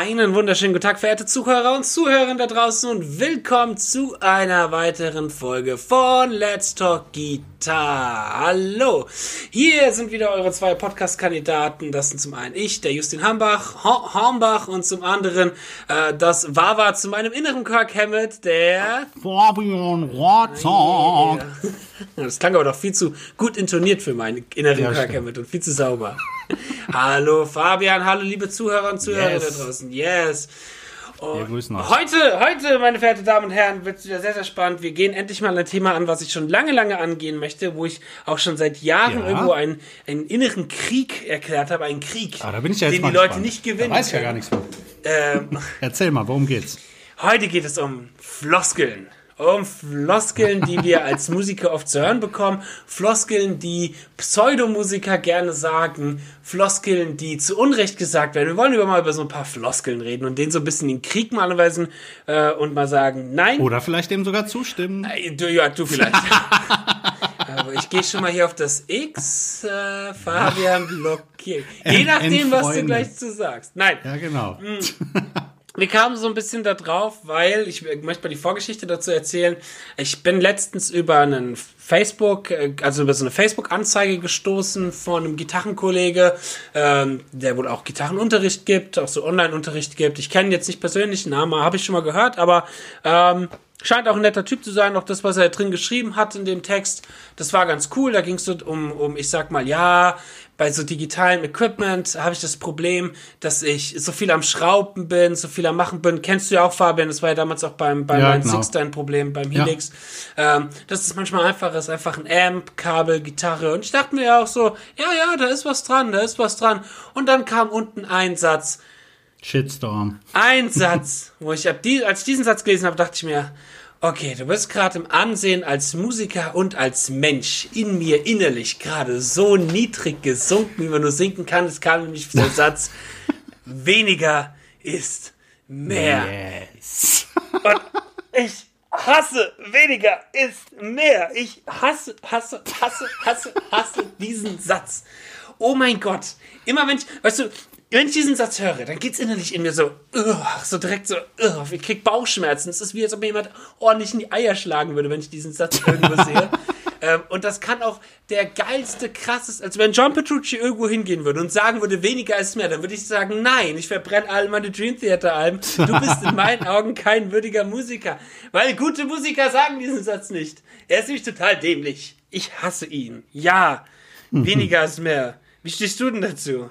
Einen wunderschönen guten Tag, verehrte Zuhörer und Zuhörer da draußen und willkommen zu einer weiteren Folge von Let's Talk Guitar. Hallo, hier sind wieder eure zwei Podcast-Kandidaten. Das sind zum einen ich, der Justin Hambach, ha Hornbach und zum anderen äh, das Wawa zu meinem inneren Kirk Hammett, der Fabian Rotzog. Das klang aber doch viel zu gut intoniert für meinen inneren Ja, Kirk. Hammett und viel zu sauber. hallo Fabian, hallo liebe Zuhörer und Zuhörer Yes. da draußen. Yes. Wir grüßen euch. Heute, heute, meine verehrten Damen und Herren, wird es wieder sehr, sehr spannend. Wir gehen endlich mal ein Thema an, was ich schon lange, lange angehen möchte, wo ich auch schon seit Jahren Ja. irgendwo einen, einen inneren Krieg erklärt habe, einen Krieg, Ah, den die Leute gespannt. nicht gewinnen Da weiß ich ja gar nichts von. Ähm, Erzähl mal, worum geht's? Heute geht es um Floskeln. Um Floskeln, die wir als Musiker oft zu hören bekommen. Floskeln, die Pseudomusiker gerne sagen. Floskeln, die zu Unrecht gesagt werden. Wir wollen über mal über so ein paar Floskeln reden und denen so ein bisschen den Krieg mal anweisen äh, und mal sagen, nein, Oder vielleicht dem sogar zustimmen. Ey, Du, ja, du vielleicht. Aber ich gehe schon mal hier auf das X. Äh, Fabian blockiert. Je nachdem, was du gleich zu sagst. Nein, Ja, genau. wir kamen so ein bisschen da drauf, weil ich möchte mal die Vorgeschichte dazu erzählen. Ich bin letztens über einen Facebook, äh, also über so eine Facebook-Anzeige gestoßen von einem Gitarrenkollege, ähm, der wohl auch Gitarrenunterricht gibt, auch so Online-Unterricht gibt. Ich kenne jetzt nicht persönlich, den Namen habe ich schon mal gehört, aber ähm, scheint auch ein netter Typ zu sein. Auch das, was er drin geschrieben hat in dem Text, das war ganz cool. Da ging es so um, um, ich sag mal, ja, bei so digitalem Equipment habe ich das Problem, dass ich so viel am Schrauben bin, so viel am Machen bin. Kennst du ja auch, Fabian, das war ja damals auch beim, beim Ja, genau. 6 dein Problem, beim Ja. Helix. Ähm, dass es manchmal einfach ist, einfach ein Amp, Kabel, Gitarre. Und ich dachte mir ja auch so, ja, ja, da ist was dran, da ist was dran. Und dann kam unten ein Satz, Shitstorm. ein Satz, wo ich ab die, als ich diesen Satz gelesen habe, dachte ich mir, okay, du bist gerade im Ansehen als Musiker und als Mensch in mir innerlich gerade so niedrig gesunken, wie man nur sinken kann. Es kam nämlich der Satz, weniger ist mehr. Yes. Und ich hasse, weniger ist mehr. Ich hasse, hasse, hasse, hasse, hasse diesen Satz. Oh mein Gott. Immer wenn ich, weißt du, wenn ich diesen Satz höre, dann geht's innerlich in mir so, ugh, so direkt so, ugh, ich krieg Bauchschmerzen. Es ist wie, als ob mir jemand ordentlich in die Eier schlagen würde, wenn ich diesen Satz irgendwo sehe. Ähm, und das kann auch der geilste, krasseste, als wenn John Petrucci irgendwo hingehen würde und sagen würde, weniger ist mehr, dann würde ich sagen, nein, ich verbrenne all meine Dream Theater Alben. Du bist in meinen Augen kein würdiger Musiker. Weil gute Musiker sagen diesen Satz nicht. Er ist nämlich total dämlich. Ich hasse ihn. Ja, weniger ist mehr. Wie stehst du denn dazu?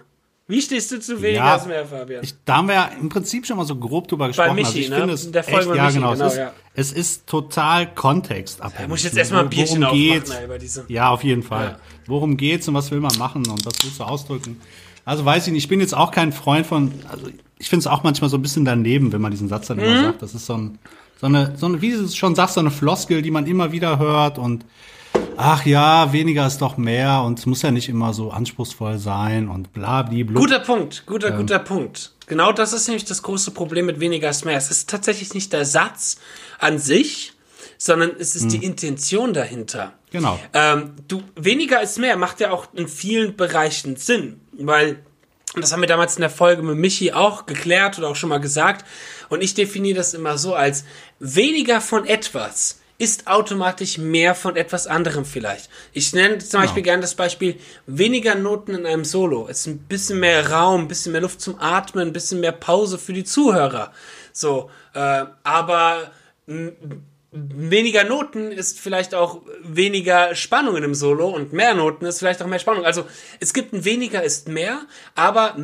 Wie stehst du zu weniger Ja, mehr, Fabian? Ich, da haben wir ja im Prinzip schon mal so grob drüber gesprochen. Michi, also ich ne? finde es der Folge echt, ja, Michi, genau. genau, es, ist, ja. es ist total kontextabhängig. Da muss ich jetzt erstmal ein Bierchen Worum geht's? ey, bei diesem. Ja, auf jeden Fall. Ja. Worum geht's und was will man machen und was willst du ausdrücken? Also weiß ich nicht, ich bin jetzt auch kein Freund von, also ich finde es auch manchmal so ein bisschen daneben, wenn man diesen Satz dann Mhm. immer sagt. Das ist so, ein, so eine, so eine, wie du es schon sagst, so eine Floskel, die man immer wieder hört und ach ja, weniger ist doch mehr und es muss ja nicht immer so anspruchsvoll sein und bla bli blub. Guter Punkt, guter, guter Punkt. Genau das ist nämlich das große Problem mit weniger ist mehr. Es ist tatsächlich nicht der Satz an sich, sondern es ist die Intention dahinter. Genau. Ähm, du, weniger ist mehr macht ja auch in vielen Bereichen Sinn, weil und das haben wir damals in der Folge mit Michi auch geklärt oder auch schon mal gesagt. Und ich definiere das immer so als weniger von etwas ist automatisch mehr von etwas anderem vielleicht. Ich nenne zum Beispiel gerne das Beispiel weniger Noten in einem Solo. Es ist ein bisschen mehr Raum, ein bisschen mehr Luft zum Atmen, ein bisschen mehr Pause für die Zuhörer. So, äh, aber weniger Noten ist vielleicht auch weniger Spannung in einem Solo und mehr Noten ist vielleicht auch mehr Spannung. Also es gibt ein weniger ist mehr, aber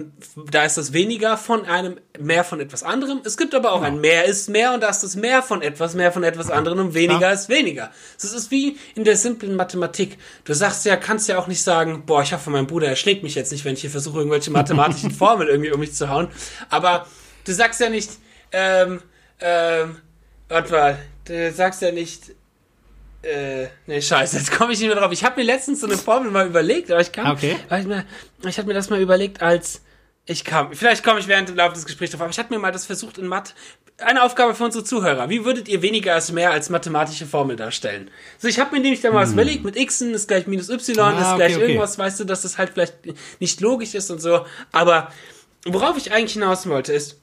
da ist das weniger von einem mehr von etwas anderem. Es gibt aber auch ein mehr ist mehr und da ist das mehr von etwas, mehr von etwas anderem und weniger Ja. ist weniger. Das ist wie in der simplen Mathematik. Du sagst ja, kannst ja auch nicht sagen, boah, ich hoffe, mein Bruder erschlägt mich jetzt nicht, wenn ich hier versuche, irgendwelche mathematischen Formeln irgendwie um mich zu hauen. Aber du sagst ja nicht, ähm, ähm, warte mal, du sagst ja nicht, äh, nee, scheiße, jetzt komme ich nicht mehr drauf. Ich habe mir letztens so eine Formel mal überlegt, aber ich kam, Okay. weil ich, mir, ich hatte mir das mal überlegt als, ich kam, vielleicht komme ich während dem Laufe des Gesprächs drauf, aber ich hatte mir mal das versucht in Mathe, eine Aufgabe für unsere Zuhörer. Wie würdet ihr weniger als mehr als mathematische Formel darstellen? So, ich habe mir nämlich da mal was überlegt, mit x ist gleich minus y, Hm. Ah, ist okay, gleich okay. irgendwas, weißt du, dass das halt vielleicht nicht logisch ist und so, aber worauf ich eigentlich hinaus wollte ist,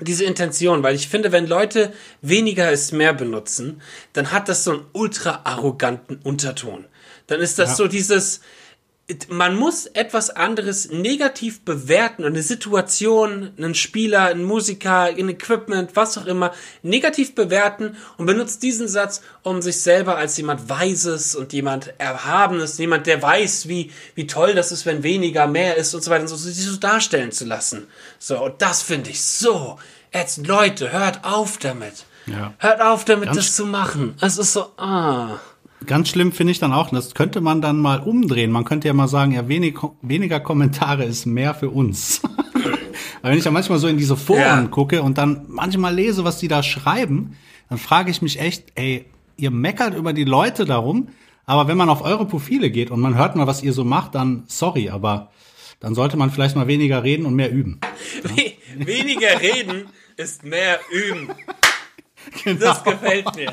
diese Intention, weil ich finde, wenn Leute weniger ist mehr benutzen, dann hat das so einen ultra arroganten Unterton. Dann ist das Ja. so dieses, man muss etwas anderes negativ bewerten und eine Situation, einen Spieler, einen Musiker, ein Equipment, was auch immer, negativ bewerten und benutzt diesen Satz, um sich selber als jemand Weises und jemand Erhabenes, jemand, der weiß, wie, wie toll das ist, wenn weniger mehr ist und so weiter und so, sich so darstellen zu lassen. So, und das finde ich so ätzend. Leute, hört auf damit. Ja. Hört auf damit, Ganz- das zu machen. Es ist so, ah. Ganz schlimm finde ich dann auch, das könnte man dann mal umdrehen. Man könnte ja mal sagen, ja, wenig, weniger Kommentare ist mehr für uns. Weil wenn ich ja manchmal so in diese Foren Ja. gucke und dann manchmal lese, was die da schreiben, dann frage ich mich echt, ey, ihr meckert über die Leute darum, aber wenn man auf eure Profile geht und man hört mal, was ihr so macht, dann sorry, aber dann sollte man vielleicht mal weniger reden und mehr üben. We weniger reden ist mehr üben. Genau. Das gefällt mir.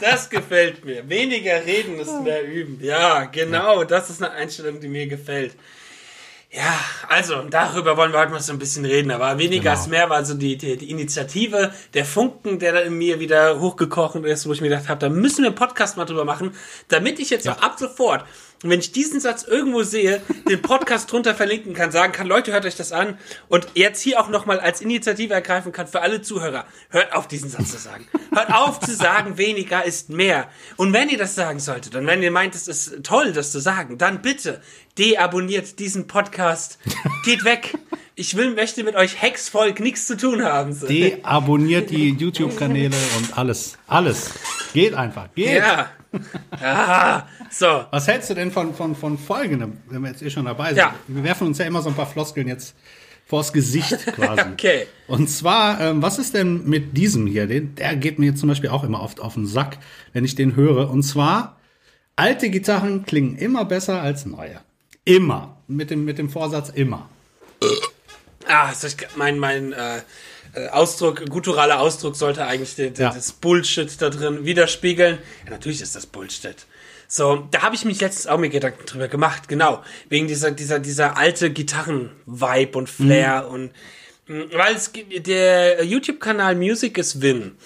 Das gefällt mir. Weniger reden ist mehr üben. Ja, genau. Das ist eine Einstellung, die mir gefällt. Ja, also darüber wollen wir heute mal so ein bisschen reden. Aber weniger Genau. ist mehr war so die, die, die Initiative, der Funken, der da in mir wieder hochgekocht ist, wo ich mir gedacht habe, da müssen wir einen Podcast mal drüber machen, damit ich jetzt auch ab sofort, wenn ich diesen Satz irgendwo sehe, den Podcast drunter verlinken kann, sagen kann, Leute, hört euch das an und jetzt hier auch nochmal als Initiative ergreifen kann für alle Zuhörer. Hört auf, diesen Satz zu sagen. Hört auf zu sagen, weniger ist mehr. Und wenn ihr das sagen solltet und wenn ihr meint, es ist toll, das zu sagen, dann bitte deabonniert diesen Podcast. Geht weg. Ich will, möchte mit euch Hexvolk nichts zu tun haben. So. Deabonniert die YouTube-Kanäle und alles. Alles. Geht einfach. Geht. Ja. Ah, so. Was hältst du denn von, von, von folgendem, wenn wir jetzt eh schon dabei sind? Ja. Wir werfen uns ja immer so ein paar Floskeln jetzt vors Gesicht quasi. Okay. Und zwar, ähm, was ist denn mit diesem hier? Den, der geht mir zum Beispiel auch immer oft auf den Sack, wenn ich den höre. Und zwar, alte Gitarren klingen immer besser als neue. Immer. Mit dem, mit dem Vorsatz immer. Ah, mein, mein äh, äh, Ausdruck, gutturaler Ausdruck sollte eigentlich den, den, Ja. das Bullshit da drin widerspiegeln. Ja, natürlich ist das Bullshit. So, da habe ich mich letztens auch mir Gedanken drüber gemacht, genau. Wegen dieser, dieser, dieser alte Gitarren-Vibe und Flair und mh, weil es der YouTube-Kanal Music is Win.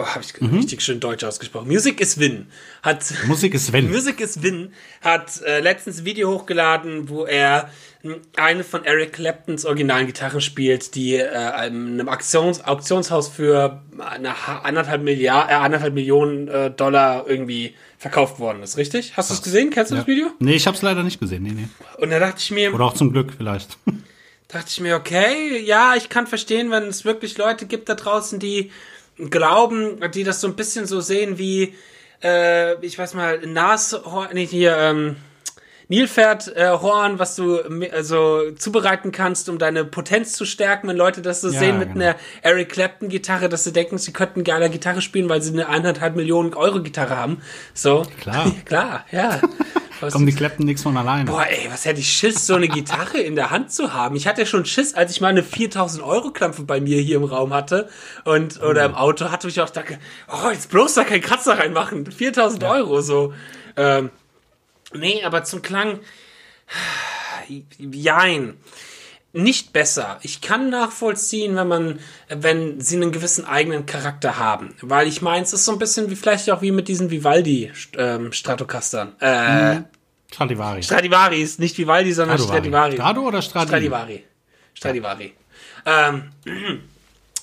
Oh, habe ich richtig schön deutsch ausgesprochen. Music is Win hat Musik ist wenn. Music is Win hat äh, letztens ein Video hochgeladen, wo er mh, eine von Eric Claptons originalen Gitarren spielt, die äh, einem Auktions Auktionshaus für eine ha- anderthalb, Milliard, äh, anderthalb Millionen äh, Dollar irgendwie verkauft worden ist, richtig? Hast du es gesehen? Kennst du das Video? Nee, ich hab's leider nicht gesehen. Nee, nee. Und da dachte ich mir, Oder auch zum Glück vielleicht. dachte ich mir, okay, ja, ich kann verstehen, wenn es wirklich Leute gibt da draußen, die glauben, die das so ein bisschen so sehen wie, äh, ich weiß mal, Nashorn, nee, hier, ähm, Nilpferdhorn, äh, Horn, was du also zubereiten kannst, um deine Potenz zu stärken, wenn Leute das so Ja, sehen mit genau. einer Eric Clapton Gitarre, dass sie denken, sie könnten geiler Gitarre spielen, weil sie eine eineinhalb Millionen Euro Gitarre haben. So. Klar. Klar, ja. Was- Kommen die Clapton nix von alleine. Boah, ey, was hätte ich Schiss, so eine Gitarre in der Hand zu haben. Ich hatte schon Schiss, als ich mal eine 4000 Euro Klampfe bei mir hier im Raum hatte und oder im Auto hatte, ich auch dachte, oh, jetzt bloß da keinen Kratzer reinmachen. 4000 Euro so. Ähm, nee, aber zum Klang, jein. Nicht besser. Ich kann nachvollziehen, wenn man, wenn sie einen gewissen eigenen Charakter haben. Weil ich meine, es ist so ein bisschen wie vielleicht auch wie mit diesen Vivaldi ähm, Stratocastern. Äh, Stradivari. Stradivaris, nicht Vivaldi, sondern Stradivari. Strado oder Stradi? Stradivari. Stradivari. Ähm,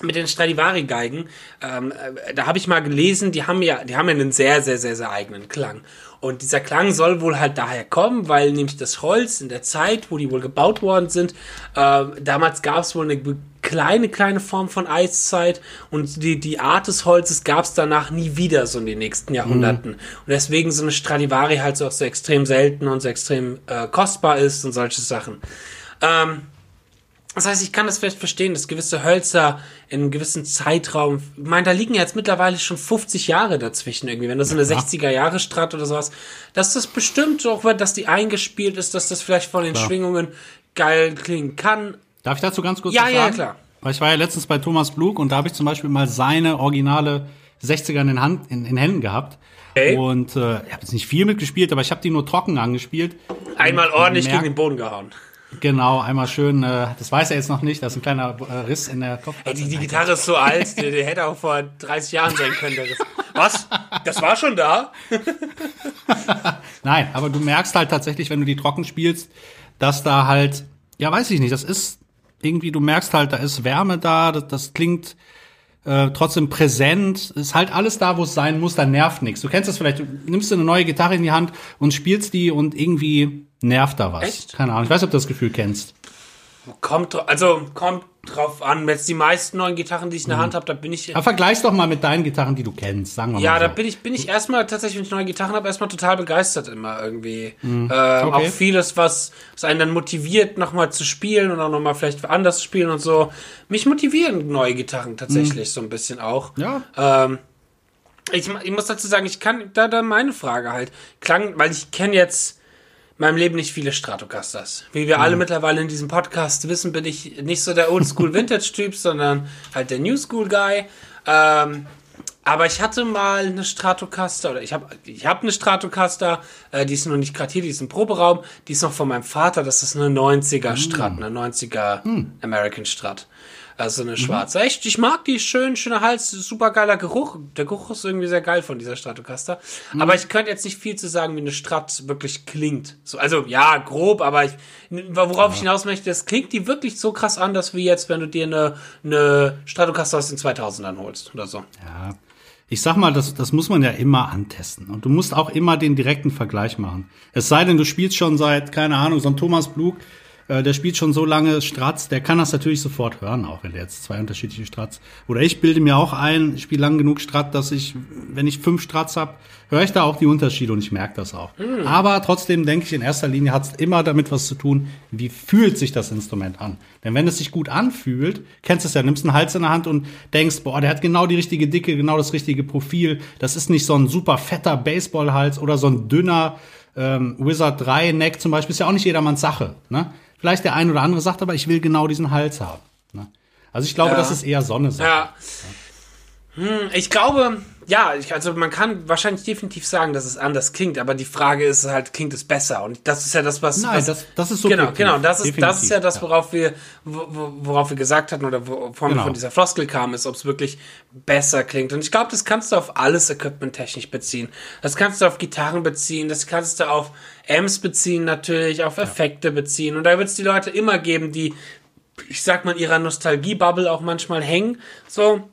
mit den Stradivari-Geigen, ähm, äh, da habe ich mal gelesen, die haben ja, die haben ja einen sehr, sehr, sehr, sehr eigenen Klang. Und dieser Klang soll wohl halt daher kommen, weil nämlich das Holz in der Zeit, wo die wohl gebaut worden sind, äh, damals gab es wohl eine kleine, kleine Form von Eiszeit und die, die Art des Holzes gab es danach nie wieder so in den nächsten Jahrhunderten. Und deswegen so eine Stradivari halt so auch so extrem selten und so extrem äh, kostbar ist und solche Sachen. Ähm, das heißt, ich kann das vielleicht verstehen, dass gewisse Hölzer in einem gewissen Zeitraum, ich meine, da liegen ja jetzt mittlerweile schon 50 Jahre dazwischen irgendwie, wenn das so eine 60er Jahre Strat oder sowas, dass das bestimmt auch wird, dass die eingespielt ist, dass das vielleicht von den Klar. Schwingungen geil klingen kann. Darf ich dazu ganz kurz Ja, ja, sagen? klar. Weil ich war ja letztens bei Thomas Blug und da habe ich zum Beispiel mal seine originale 60er in, den Hand, in, in Händen gehabt. Okay. Und äh, ich habe jetzt nicht viel mitgespielt, aber ich habe die nur trocken angespielt. Einmal ordentlich merkt- gegen den Boden gehauen. Genau, einmal schön, äh, das weiß er jetzt noch nicht, da ist ein kleiner äh, Riss in der Kopf. Ey, die, die Gitarre ist so alt, die, die hätte auch vor 30 Jahren sein können. Der. Was? Das war schon da? Nein, aber du merkst halt tatsächlich, wenn du die trocken spielst, dass da halt, ja, weiß ich nicht, das ist irgendwie, du merkst halt, da ist Wärme da, das, das klingt äh, trotzdem präsent, ist halt alles da, wo es sein muss, da nervt nichts. Du kennst das vielleicht, du nimmst eine neue Gitarre in die Hand und spielst die und irgendwie nervt da was. Echt? Keine Ahnung, ich weiß, ob du das Gefühl kennst. Kommt, also kommt drauf an. Jetzt die meisten neuen Gitarren, die ich in der Hand habe, da bin ich. Aber vergleich's doch mal mit deinen Gitarren, die du kennst, sagen wir Ja, mal so. da bin ich, bin ich erstmal tatsächlich, wenn ich neue Gitarren habe, erstmal total begeistert immer irgendwie. Ähm, Okay. Auch vieles, was, was einen dann motiviert, nochmal zu spielen und auch nochmal vielleicht anders zu spielen und so. Mich motivieren neue Gitarren tatsächlich so ein bisschen auch. Ja. Ähm, ich, ich muss dazu sagen, ich kann, da, da meine Frage halt, klang, weil ich kenne jetzt meinem Leben nicht viele Stratocasters. Wie wir alle mittlerweile in diesem Podcast wissen, bin ich nicht so der Oldschool-Vintage-Typ, sondern halt der New-School-Guy. Ähm, aber ich hatte mal eine Stratocaster, oder ich habe ich hab eine Stratocaster, äh, die ist noch nicht gerade hier, die ist im Proberaum, die ist noch von meinem Vater, das ist eine 90er Strat, eine 90er American Strat. Also eine schwarze. Echt, ich mag die, schön, schöner Hals, super geiler Geruch. Der Geruch ist irgendwie sehr geil von dieser Stratocaster. Aber ich könnte jetzt nicht viel zu sagen, wie eine Strat wirklich klingt. So, also ja, grob, aber ich, worauf ich hinaus möchte, es klingt die wirklich so krass anders, wie jetzt, wenn du dir eine, eine Stratocaster aus den 2000ern holst oder so. Ja. Ich sag mal, das, das muss man ja immer antesten. Und du musst auch immer den direkten Vergleich machen. Es sei denn, du spielst schon seit, keine Ahnung, so ein Thomas Blug, äh, der spielt schon so lange Stratz, der kann das natürlich sofort hören, auch wenn der jetzt zwei unterschiedliche Stratz. Oder ich bilde mir auch ein, ich spiele lang genug Strat, dass ich, wenn ich fünf Stratz hab, höre ich da auch die Unterschiede und ich merke das auch. Aber trotzdem denke ich, in erster Linie hat es immer damit was zu tun, wie fühlt sich das Instrument an. Denn wenn es sich gut anfühlt, kennst du es ja, nimmst einen Hals in der Hand und denkst, boah, der hat genau die richtige Dicke, genau das richtige Profil. Das ist nicht so ein super fetter Baseballhals oder so ein dünner ähm, Wizard 3 Neck zum Beispiel, ist ja auch nicht jedermanns Sache. Ne? Vielleicht der ein oder andere sagt aber, ich will genau diesen Hals haben. Ne? Also ich glaube, Ja. das ist eher Sonne. Ja. Hm, ich glaube, ja, ich, also man kann wahrscheinlich definitiv sagen, dass es anders klingt, aber die Frage ist halt, klingt es besser? Und das ist ja das, was. Nein, was, das- das ist Genau, subjektiv. genau, das ist, das ist ja das, ja. worauf wir, wo- wo- worauf wir gesagt hatten oder wovon Genau. von dieser Floskel kam, ist, ob es wirklich besser klingt. Und ich glaube, das kannst du auf alles Equipment technisch beziehen. Das kannst du auf Gitarren beziehen, das kannst du auf Amps beziehen natürlich, auf Effekte beziehen. Und da wird es die Leute immer geben, die, ich sag mal, ihrer Nostalgie-Bubble auch manchmal hängen. So,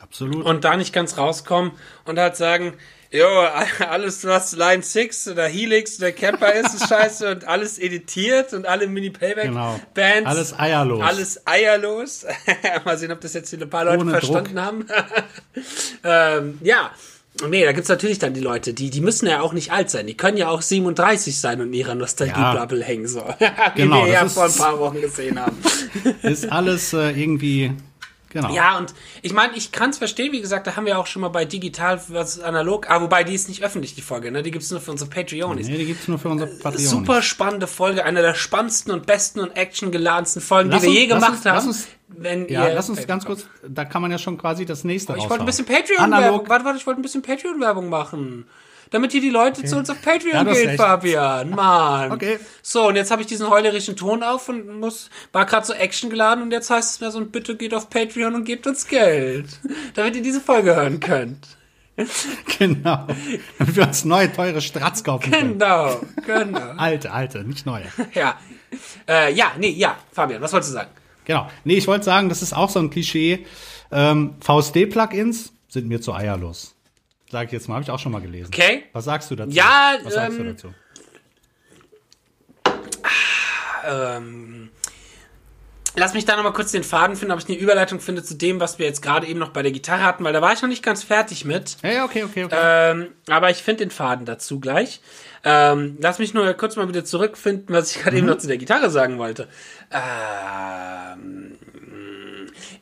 Absolut. und da nicht ganz rauskommen und halt sagen, jo, alles was Line 6 oder Helix oder Camper ist, ist scheiße und alles editiert und alle Mini-Playback-Bands. Genau. Alles eierlos. Alles eierlos. Mal sehen, ob das jetzt ein paar Leute Ohne verstanden haben. ähm, ja. Nee, da gibt's natürlich dann die Leute, die, die müssen ja auch nicht alt sein. Die können ja auch 37 sein und in ihrer Nostalgie-Bubble hängen, so. Wie Genau, wir ja vor ein paar Wochen gesehen haben. ist alles äh, irgendwie, genau. Ja, und ich meine, ich kann es verstehen, wie gesagt, da haben wir auch schon mal bei Digital was analog, ah, wobei die ist nicht öffentlich, die Folge, ne? Die gibt's nur für unsere Patreonis. Nee, die gibt's nur für unsere Patreon. Super spannende Folge, eine der spannendsten und besten und actiongeladensten Folgen, Lass die wir uns- je lass gemacht uns- lass haben. uns- wenn Ja, ihr lass uns ganz kurz, da kann man ja schon quasi das nächste Ich wollte ein bisschen. Patreon-Werbung. Warte, warte, ich wollte ein bisschen Patreon-Werbung machen. Damit hier die Leute zu uns auf Patreon Ja, gehen. Fabian. Mann. Okay. So, und jetzt habe ich diesen heulerischen Ton auf und muss, war gerade so Action geladen und jetzt heißt es mir so, bitte geht auf Patreon und gebt uns Geld. Damit ihr diese Folge hören könnt. Genau. Damit wir uns neue, teure Stratz kaufen können. Genau, genau. Alte, alte, nicht neue. Ja. Äh, ja, nee, ja, Fabian, was wolltest du sagen? Genau. Nee, ich wollte sagen, das ist auch so ein Klischee. Ähm, VSD-Plugins sind mir zu eierlos. Sag ich jetzt mal, habe ich auch schon mal gelesen. Okay. Was sagst du dazu? Ja, Was sagst du ähm, dazu? ähm, lass mich da nochmal kurz den Faden finden, ob ich eine Überleitung finde zu dem, was wir jetzt gerade eben noch bei der Gitarre hatten, weil da war ich noch nicht ganz fertig mit. Ja, ja, okay, okay, okay. Ähm, aber ich finde den Faden dazu gleich. Ähm, lass mich nur kurz mal wieder zurückfinden, was ich gerade eben noch zu der Gitarre sagen wollte. Ähm,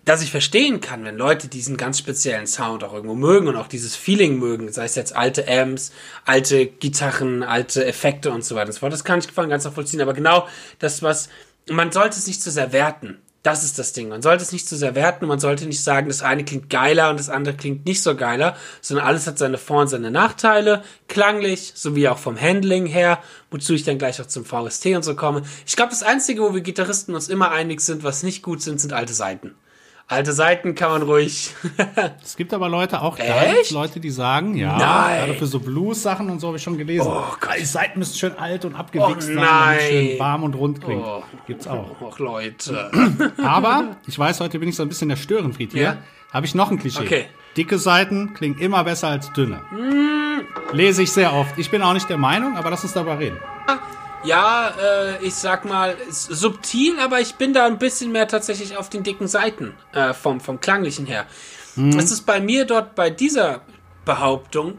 dass ich verstehen kann, wenn Leute diesen ganz speziellen Sound auch irgendwo mögen und auch dieses Feeling mögen, sei es jetzt alte Amps, alte Gitarren, alte Effekte und so weiter und so fort. Das kann ich ganz nachvollziehen. Aber genau das, was man sollte es nicht zu sehr werten. Das ist das Ding. Man sollte es nicht zu sehr werten. Man sollte nicht sagen, das eine klingt geiler und das andere klingt nicht so geiler, sondern alles hat seine Vor- und seine Nachteile. Klanglich, sowie auch vom Handling her, wozu ich dann gleich auch zum VST und so komme. Ich glaube, das Einzige, wo wir Gitarristen uns immer einig sind, was nicht gut sind, sind alte Seiten. Alte Seiten kann man ruhig. Es gibt aber Leute, auch Echt? Leute, die sagen, ja, Nein. gerade für so Blues-Sachen und so habe ich schon gelesen. Oh Gott. Die Seiten müssen schön alt und abgewichst Oh sein, damit nein. schön warm und rund klingt. Oh. Gibt's auch. Och, Leute. Aber, ich weiß, heute bin ich so ein bisschen der Störenfried hier. Ja. Habe ich noch ein Klischee. Okay. Dicke Seiten klingen immer besser als dünne. Lese ich sehr oft. Ich bin auch nicht der Meinung, aber lass uns darüber reden. Ja, äh, ich sag mal, subtil, aber ich bin da ein bisschen mehr tatsächlich auf den dicken Seiten äh, vom, vom Klanglichen her. Es ist bei mir dort bei dieser Behauptung,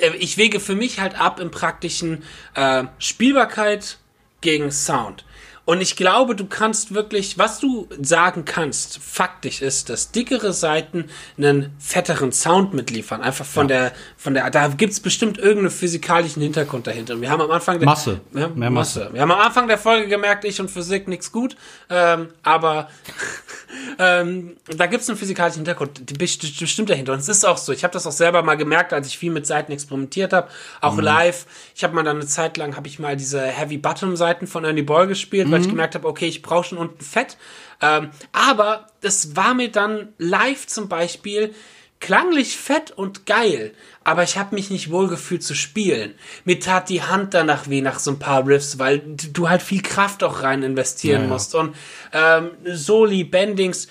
äh, ich wege für mich halt ab im praktischen äh, Spielbarkeit gegen Sound. Und ich glaube, du kannst wirklich, was du sagen kannst, faktisch ist, dass dickere Seiten einen fetteren Sound mitliefern. Einfach von der, von der, da gibt's bestimmt irgendeinen physikalischen Hintergrund dahinter. Und wir haben am Anfang der, Masse. Ja, Mehr Masse. Masse. Wir haben am Anfang der Folge gemerkt, ich und Physik nichts gut. Ähm, aber ähm, da gibt es einen physikalischen Hintergrund, bestimmt dahinter. Und es ist auch so. Ich habe das auch selber mal gemerkt, als ich viel mit Seiten experimentiert habe, auch live. Ich habe mal dann eine Zeit lang, habe ich mal diese Heavy Bottom Seiten von Ernie Ball gespielt, weil ich gemerkt habe, okay, ich brauche schon unten Fett. Ähm, aber das war mir dann live zum Beispiel klanglich fett und geil, aber ich habe mich nicht wohl gefühlt zu spielen. Mir tat die Hand danach weh nach so ein paar Riffs, weil du halt viel Kraft auch rein investieren Ja, ja. musst und ähm, Soli, Bendings.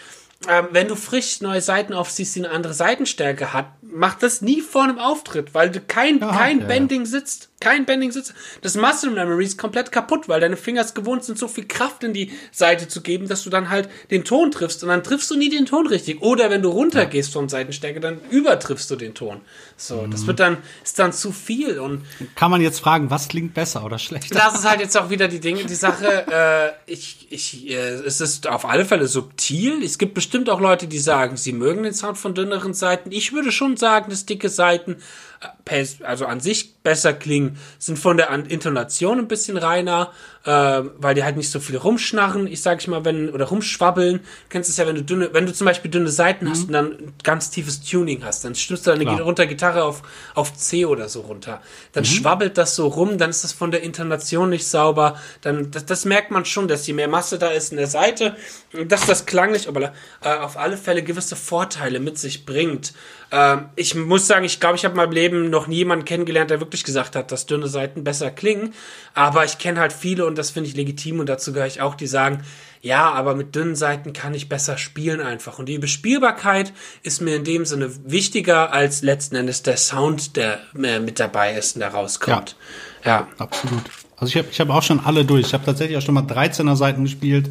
Ähm, wenn du frisch neue Seiten aufziehst, die eine andere Seitenstärke hat, mach das nie vor einem Auftritt, weil du kein, kein ja, ja. Bending sitzt. Kein Bending sitzt. Das Muscle Memory ist komplett kaputt, weil deine Finger es gewohnt sind, so viel Kraft in die Seite zu geben, dass du dann halt den Ton triffst und dann triffst du nie den Ton richtig. Oder wenn du runtergehst vom Seitenstärke, dann übertriffst du den Ton. So, Mhm. das wird dann, ist dann zu viel und Kann man jetzt fragen, was klingt besser oder schlechter? das ist halt jetzt auch wieder die Dinge, die Sache. Äh, ich, ich, äh, es ist auf alle Fälle subtil. Es gibt bestimmt auch Leute, die sagen, sie mögen den Sound von dünneren Seiten. Ich würde schon sagen, dass dicke Seiten, also an sich besser klingen, sind von der Intonation ein bisschen reiner, äh, weil die halt nicht so viel rumschnarren. Ich sag ich mal, wenn oder rumschwabbeln. Du kennst es ja, wenn du dünne, wenn du zum Beispiel dünne Seiten hast und dann ganz tiefes Tuning hast, dann stimmst du deine Klar. runter Gitarre auf, auf C oder so runter. Dann schwabbelt das so rum, dann ist das von der Intonation nicht sauber. Dann, das, das merkt man schon, dass je mehr Masse da ist in der Seite, dass das klanglich, aber äh, auf alle Fälle gewisse Vorteile mit sich bringt. Ähm, ich muss sagen, ich glaube, ich habe in meinem Leben noch nie jemanden kennengelernt, der wirklich gesagt hat, dass dünne Seiten besser klingen. Aber ich kenne halt viele und das finde ich legitim und dazu gehöre ich auch, die sagen, ja, aber mit dünnen Seiten kann ich besser spielen einfach. Und die Bespielbarkeit ist mir in dem Sinne wichtiger als letzten Endes der Sound, der äh, mit dabei ist und der rauskommt. Ja. Absolut. Also ich habe ich hab auch schon alle durch. Ich habe tatsächlich auch schon mal 13er Seiten gespielt.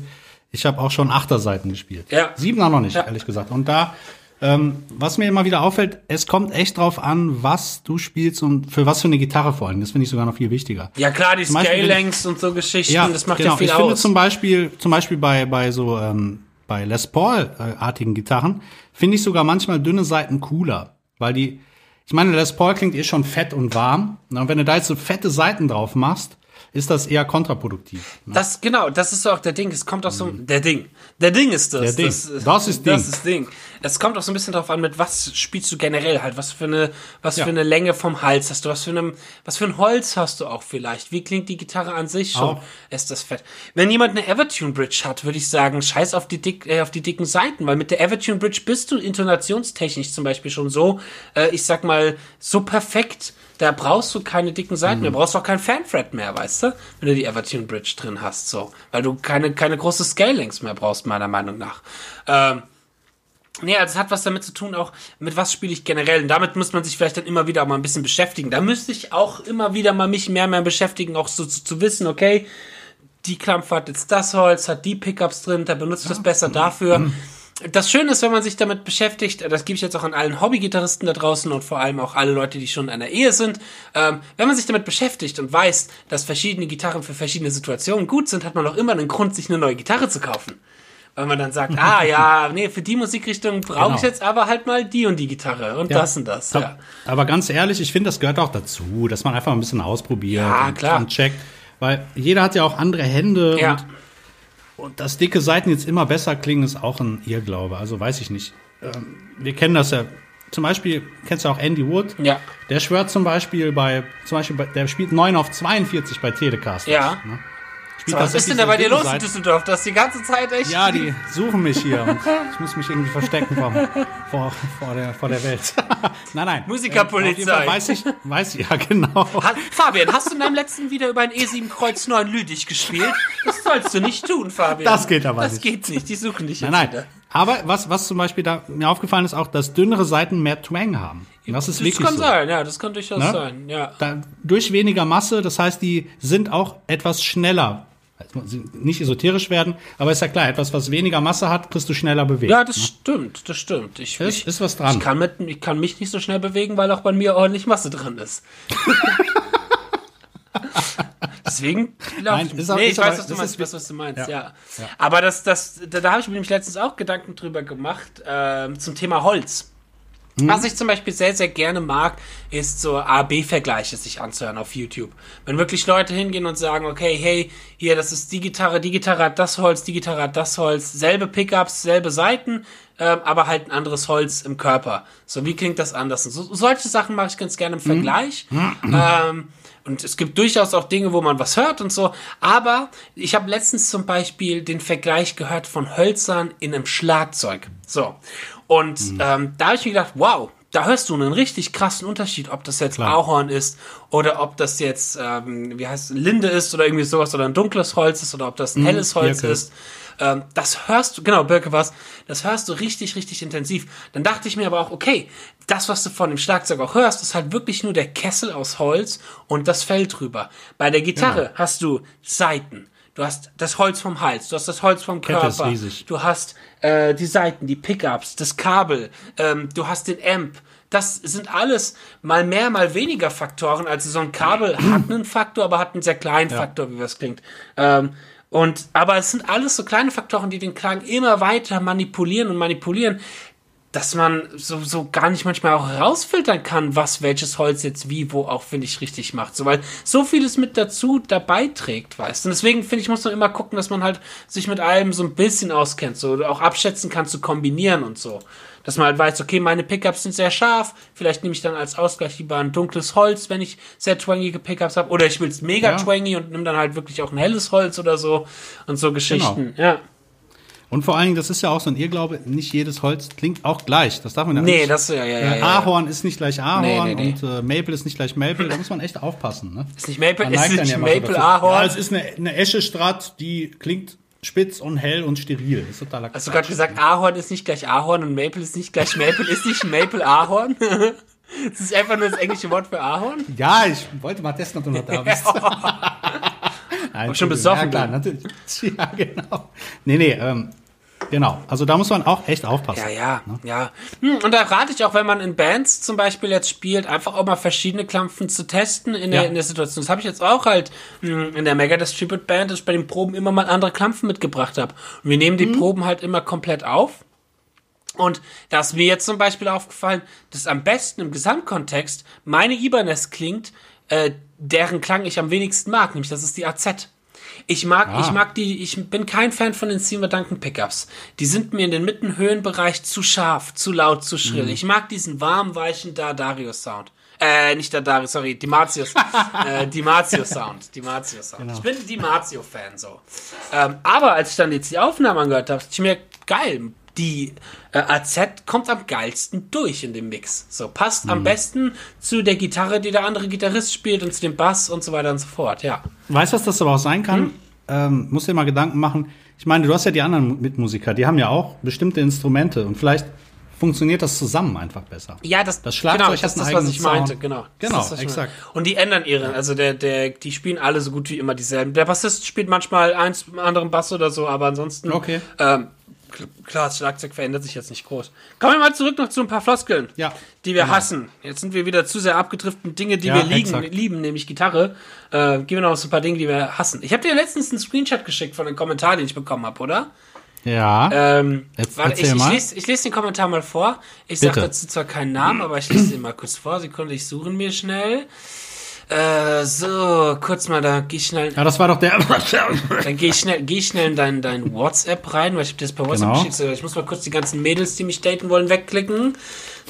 Ich habe auch schon 8er Seiten gespielt. Ja. Siebener noch nicht, Ja. ehrlich gesagt. Und da, ähm, was mir immer wieder auffällt, es kommt echt drauf an, was du spielst und für was für eine Gitarre vor allem. Das finde ich sogar noch viel wichtiger. Ja, klar, die Scale-Lengths und so Geschichten, das macht ja viel genau. ich finde aus. zum Beispiel, zum Beispiel bei, bei so, ähm, bei Les Paul-artigen Gitarren, finde ich sogar manchmal dünne Seiten cooler. Weil die, ich meine, Les Paul klingt eh schon fett und warm. Und wenn du da jetzt so fette Seiten drauf machst, ist das eher kontraproduktiv. Ne? Das, genau, das ist auch der Ding. Es kommt auch so, der Ding. Der Ding ist das. Der Ding. Das, Das ist Das Ding. ist Ding. Es kommt auch so ein bisschen drauf an, mit was spielst du generell halt. Was für eine, was Ja. für eine Länge vom Hals hast du? Was für eine, was für ein Holz hast du auch vielleicht? Wie klingt die Gitarre an sich schon? Auch. Ist das fett? Wenn jemand eine Evertune Bridge hat, würde ich sagen, scheiß auf die dick, äh, auf die dicken Seiten, weil mit der Evertune Bridge bist du intonationstechnisch zum Beispiel schon so, äh, ich sag mal, so perfekt. Da brauchst du keine dicken Seiten mehr, brauchst auch kein Fanfret mehr, weißt du? Wenn du die Evertune Bridge drin hast, so. Weil du keine, keine große Scalings mehr brauchst, meiner Meinung nach. Ähm, Nee, also es hat was damit zu tun, auch mit was spiele ich generell. Und damit muss man sich vielleicht dann immer wieder auch mal ein bisschen beschäftigen. Da müsste ich auch immer wieder mal mich mehr, mehr beschäftigen, auch so zu, zu wissen, okay, die Klampfe hat jetzt das Holz, hat die Pickups drin, da benutzt ich das besser dafür. Das Schöne ist, wenn man sich damit beschäftigt, das gebe ich jetzt auch an allen Hobbygitarristen da draußen und vor allem auch alle Leute, die schon in einer Ehe sind, ähm, wenn man sich damit beschäftigt und weiß, dass verschiedene Gitarren für verschiedene Situationen gut sind, hat man auch immer einen Grund, sich eine neue Gitarre zu kaufen. Weil man dann sagt, ah ja, nee, für die Musikrichtung brauche ich Genau. jetzt aber halt mal die und die Gitarre und Ja. das und das. Ja. Aber ganz ehrlich, ich finde, das gehört auch dazu, dass man einfach ein bisschen ausprobiert Ja, und, und checkt. Weil jeder hat ja auch andere Hände Ja. und Und dass dicke Seiten jetzt immer besser klingen, ist auch ein Irrglaube. Also weiß ich nicht. Ähm, wir kennen das ja. Zum Beispiel, kennst du auch Andy Wood? Ja. Der schwört zum Beispiel bei, zum Beispiel bei, der spielt 9 auf 42 bei Telecast. Ja. Ne? Spielt Was ist denn da bei dir los in. Düsseldorf? Das ist die ganze Zeit echt. Ja, die suchen mich hier ich muss mich irgendwie verstecken vom, vor, vor, der, vor der Welt. nein, nein. Musikerpolizei. Äh, weiß ich, weiß ich, ja, genau. Ha Fabian, hast du in deinem letzten wieder über ein E7 Kreuz 9 Lüdig gespielt? Das sollst du nicht tun, Fabian. Das geht aber das nicht. Das geht nicht, die suchen dich Nein, jetzt nein. wieder. Aber was, was zum Beispiel da mir aufgefallen ist, auch, dass dünnere Seiten mehr Twang haben. Das ist Das wirklich kann so. sein, ja, das kann durchaus Ne? sein, ja. Da, durch weniger Masse, das heißt, die sind auch etwas schneller. Nicht esoterisch werden, aber ist ja klar, etwas, was weniger Masse hat, kriegst du schneller bewegt. Ja, das stimmt, das stimmt. Ich, Ist- ich, ist was dran. Ich kann, mit, ich kann mich nicht so schnell bewegen, weil auch bei mir ordentlich Masse drin ist. Deswegen Nein, ich. ist auch- nee, ich weiß, aber- was du meinst, weiß, was du meinst, ja. Ja. Aber das, das, da, da habe ich mir nämlich letztens auch Gedanken drüber gemacht, ähm, zum Thema Holz. Hm. Was ich zum Beispiel sehr, sehr gerne mag, ist so A-B-Vergleiche sich anzuhören auf YouTube. Wenn wirklich Leute hingehen und sagen, okay, hey, hier, das ist die Gitarre, die Gitarre hat das Holz, die Gitarre hat das Holz, selbe Pickups, selbe Seiten, ähm, aber halt ein anderes Holz im Körper. So, wie klingt das anders? So, solche Sachen mache ich ganz gerne im Vergleich. Ähm, und es gibt durchaus auch Dinge, wo man was hört und so. Aber ich habe letztens zum Beispiel den Vergleich gehört von Hölzern in einem Schlagzeug. So. Und ähm, da habe ich mir gedacht, wow, da hörst du einen richtig krassen Unterschied, ob das jetzt Klar. Ahorn ist oder ob das jetzt, ähm, wie heißt Linde ist oder irgendwie sowas oder ein dunkles Holz ist oder ob das ein helles Holz Birke. ist. Ähm, das hörst du, genau, Birke was, das hörst du richtig, richtig intensiv. Dann dachte ich mir aber auch, okay, das, was du von dem Schlagzeug auch hörst, ist halt wirklich nur der Kessel aus Holz und das Fell drüber. Bei der Gitarre Genau. hast du Saiten. Du hast das Holz vom Hals, du hast das Holz vom Körper, du hast äh, die Saiten, die Pickups, das Kabel, ähm, du hast den Amp. Das sind alles mal mehr, mal weniger Faktoren. Also so ein Kabel hat einen Faktor, aber hat einen sehr kleinen Faktor, wie das klingt. Ähm, und aber es sind alles so kleine Faktoren, die den Klang immer weiter manipulieren und manipulieren, dass man so, so gar nicht manchmal auch herausfiltern kann, was welches Holz jetzt wie, wo auch, finde ich, richtig macht. So, weil so vieles mit dazu dabei trägt, weißt du. Und deswegen, finde ich, muss man immer gucken, dass man halt sich mit allem so ein bisschen auskennt, so auch abschätzen kann zu kombinieren und so. Dass man halt weiß, okay, meine Pickups sind sehr scharf, vielleicht nehme ich dann als Ausgleich lieber ein dunkles Holz, wenn ich sehr twangige Pickups habe. Oder ich will es mega Ja. twangy und nehme dann halt wirklich auch ein helles Holz oder so und so Geschichten. Ja. Und vor allen Dingen, das ist ja auch so ein Irrglaube, nicht jedes Holz klingt auch gleich. Das darf man ja Nee, nicht. das ja, ja, ja. Äh, ja. Ahorn ist nicht gleich Ahorn Nee, nee, nee. und äh, Maple ist nicht gleich Maple. Da muss man echt aufpassen. Ne? Ist nicht Maple, Man ist nicht ja so Maple. Ahorn. Ja, es ist eine, eine Esche-Strat, die klingt spitz und hell und steril. Das ist totaler Hast du gerade gesagt, Ahorn ist nicht gleich Ahorn und Maple ist nicht gleich Maple, ist nicht Maple Ahorn? Das ist einfach nur das englische Wort für Ahorn? Ja, ich wollte mal testen, ob du noch da bist. Nein, schon besoffen Ja, klar, natürlich. Ja, genau. Nee, nee, ähm, genau. Also da muss man auch echt aufpassen. Ja, ja, ja. Hm, Und da rate ich auch, wenn man in Bands zum Beispiel jetzt spielt, einfach auch mal verschiedene Klampfen zu testen in der, Ja. in der Situation. Das habe ich jetzt auch halt hm, in der Megadeth Tribute Band, dass ich bei den Proben immer mal andere Klampfen mitgebracht habe. Und wir nehmen die Mhm. Proben halt immer komplett auf. Und da ist mir jetzt zum Beispiel aufgefallen, dass am besten im Gesamtkontext meine Ibanez klingt, äh, deren Klang ich am wenigsten mag, nämlich das ist die AZ. Ich mag, Ah. ich mag die, ich bin kein Fan von den Seymour Duncan Pickups. Die sind mir in den Mittenhöhenbereich zu scharf, zu laut, zu schrill. Mhm. Ich mag diesen warm, weichen Darius Sound. Äh, nicht der Darius, sorry, Dimatius, äh, Dimatio Sound, Dimatio Sound. Genau. Ich bin Dimatio-Fan, so. Ähm, aber als ich dann jetzt die Aufnahme angehört habe, dachte ich mir, geil, die äh, AZ kommt am geilsten durch in dem Mix. So, passt Mhm. am besten zu der Gitarre, die der andere Gitarrist spielt und zu dem Bass und so weiter und so fort, ja. Weißt du, was das aber auch sein kann? Ähm, musst dir mal Gedanken machen. Ich meine, du hast ja die anderen Mitmusiker, die haben ja auch bestimmte Instrumente und vielleicht funktioniert das zusammen einfach besser. Ja, das, Das Schlagzeug genau, hat das ist einen das, was ich meinte, Sound. genau. Das Genau, ist das, ich exakt. meinte. Und die ändern ihre, also der, der, die spielen alle so gut wie immer dieselben. Der Bassist spielt manchmal eins mit einem anderen Bass oder so, aber ansonsten, Okay. ähm, klar, das Schlagzeug verändert sich jetzt nicht groß. Kommen wir mal zurück noch zu ein paar Floskeln, Ja, die wir genau. hassen. Jetzt sind wir wieder zu sehr abgedriftet Dinge, die Ja, wir liegen, lieben, nämlich Gitarre. Äh, gehen wir noch so ein paar Dinge, die wir hassen. Ich habe dir letztens einen Screenshot geschickt von einem Kommentar, den ich bekommen habe, oder? Ja. Ähm, Jetzt warte, ich, ich, lese, ich lese den Kommentar mal vor. Ich sage dazu zwar keinen Namen, aber ich lese den mal kurz vor. Sekunde, ich suche ihn mir schnell. Äh, so, kurz mal, da geh ich schnell. Ja, das war doch der. Dann geh ich schnell, geh ich schnell in dein, dein WhatsApp rein, weil ich hab das per WhatsApp Genau. geschickt. Ich muss mal kurz die ganzen Mädels, die mich daten wollen, wegklicken.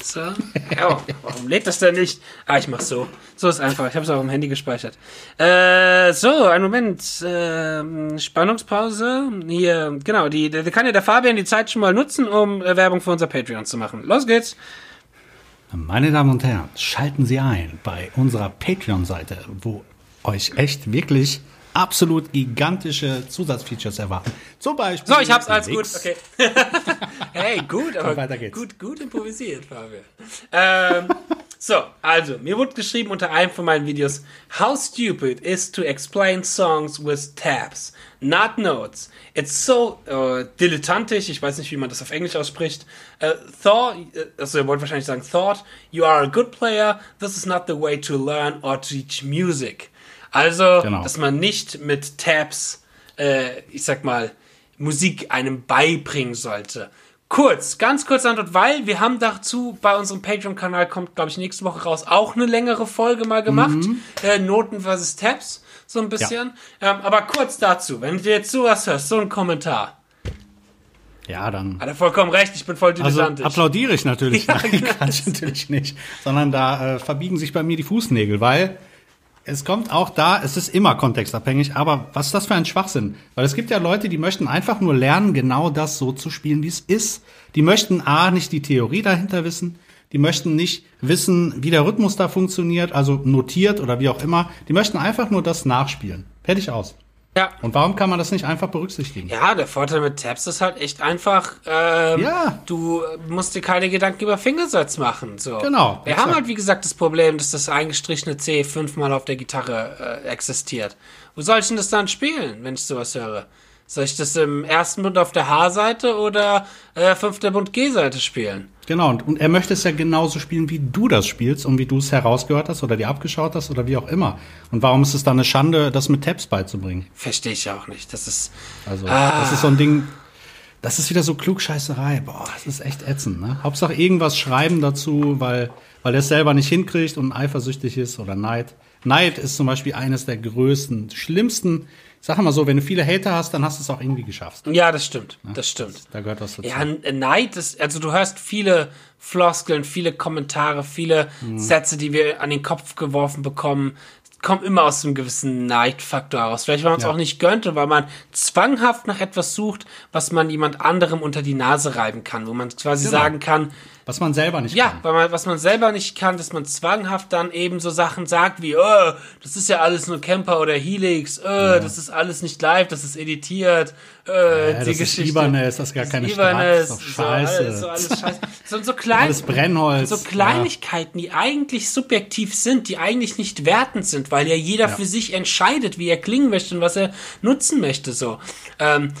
So. Ja, warum lädt das denn nicht? Ah, ich mach's so. So ist einfach. Ich habe es auch im Handy gespeichert. Äh, so, einen Moment. Ähm, Spannungspause. Hier, genau. Die, da kann ja der Fabian die Zeit schon mal nutzen, um äh, Werbung für unser Patreon zu machen. Los geht's. Meine Damen und Herren, schalten Sie ein bei unserer Patreon-Seite, wo euch echt wirklich absolut gigantische Zusatzfeatures erwarten. Zum Beispiel. So, ich hab's alles gut. Okay. hey, gut, aber weiter geht's. gut, gut improvisiert, Fabian. Ähm, so, also, mir wurde geschrieben unter einem von meinen Videos, How stupid is to explain songs with tabs, not notes. It's so äh, dilettantisch, ich weiß nicht, wie man das auf Englisch ausspricht. Äh, thought, äh, also ihr wollt wahrscheinlich sagen, thought, you are a good player, this is not the way to learn or teach music. Also, Genau. dass man nicht mit Tabs, äh, ich sag mal, Musik einem beibringen sollte. Kurz, ganz kurz Antwort, weil wir haben dazu bei unserem Patreon-Kanal kommt, glaube ich, nächste Woche raus, auch eine längere Folge mal gemacht. Mhm. Äh, Noten versus Tabs, so ein bisschen. Ähm, aber kurz dazu, wenn du jetzt sowas hörst, so ein Kommentar. Ja, dann. Hat er vollkommen recht, ich bin voll Also dilettantisch. applaudiere ich natürlich. Ja, Nein, kann ich natürlich nicht. Sondern da äh, verbiegen sich bei mir die Fußnägel, weil es kommt auch da, es ist immer kontextabhängig, aber was ist das für ein Schwachsinn? Weil es gibt ja Leute, die möchten einfach nur lernen, genau das so zu spielen, wie es ist. Die möchten A, nicht die Theorie dahinter wissen, die möchten nicht wissen, wie der Rhythmus da funktioniert, also notiert oder wie auch immer. Die möchten einfach nur das nachspielen. Fertig aus. ja. Und warum kann man das nicht einfach berücksichtigen? Ja, der Vorteil mit Tabs ist halt echt einfach, ähm, Ja. du musst dir keine Gedanken über Fingersatz machen. So. Genau, Wir exakt. haben halt, wie gesagt, das Problem, dass das eingestrichene C fünfmal auf der Gitarre äh, existiert. Wo soll ich denn das dann spielen, wenn ich sowas höre? Soll ich das im ersten Bund auf der H-Seite oder äh, fünfter Bund G-Seite spielen? Genau, und, und er möchte es ja genauso spielen, wie du das spielst und wie du es herausgehört hast oder dir abgeschaut hast oder wie auch immer. Und warum ist es dann eine Schande, das mit Tabs beizubringen? Verstehe ich auch nicht. Das ist. Also, Ah. das ist so ein Ding, das ist wieder so Klugscheißerei. Boah, das ist echt ätzend, ne? Hauptsache irgendwas schreiben dazu, weil, weil er es selber nicht hinkriegt und eifersüchtig ist oder Neid. Neid ist zum Beispiel eines der größten, schlimmsten, sag mal so, wenn du viele Hater hast, dann hast du es auch irgendwie geschafft. Ja, das stimmt. Das stimmt. Da gehört was dazu. Ja, N- Neid ist, also du hörst viele Floskeln, viele Kommentare, viele Sätze, die wir an den Kopf geworfen bekommen, kommen immer aus einem gewissen Neidfaktor heraus. Vielleicht, weil man es Ja. auch nicht gönnte, weil man zwanghaft nach etwas sucht, was man jemand anderem unter die Nase reiben kann, wo man quasi Genau. sagen kann, was man selber nicht ja, kann. weil man, was man selber nicht kann, dass man zwanghaft dann eben so Sachen sagt wie, oh, das ist ja alles nur Camper oder Helix, oh, das ist alles nicht live, das ist editiert, äh, Ja, die das Geschichte. ist Ibanez, das ist gar keine Ibanez, so ist doch scheiße. alles, so alles scheiße. So, so klein, Alles Brennholz. so Kleinigkeiten, die eigentlich subjektiv sind, die eigentlich nicht wertend sind, weil ja jeder Ja. für sich entscheidet, wie er klingen möchte und was er nutzen möchte, so. Ähm,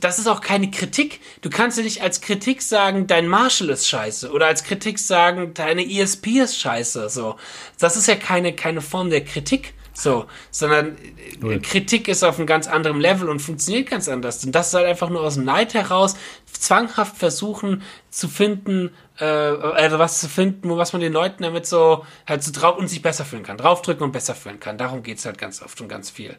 das ist auch keine Kritik. Du kannst ja nicht als Kritik sagen, dein Marshall ist scheiße oder als Kritik sagen, deine ESP ist scheiße, so. Das ist ja keine, keine Form der Kritik. So, sondern äh, Null. Kritik ist auf einem ganz anderen Level und funktioniert ganz anders. Und das ist halt einfach nur aus dem Neid heraus zwanghaft versuchen zu finden, äh, also was zu finden, was man den Leuten damit so halt so drauf und sich besser fühlen kann, draufdrücken und besser fühlen kann. Darum geht's halt ganz oft und ganz viel.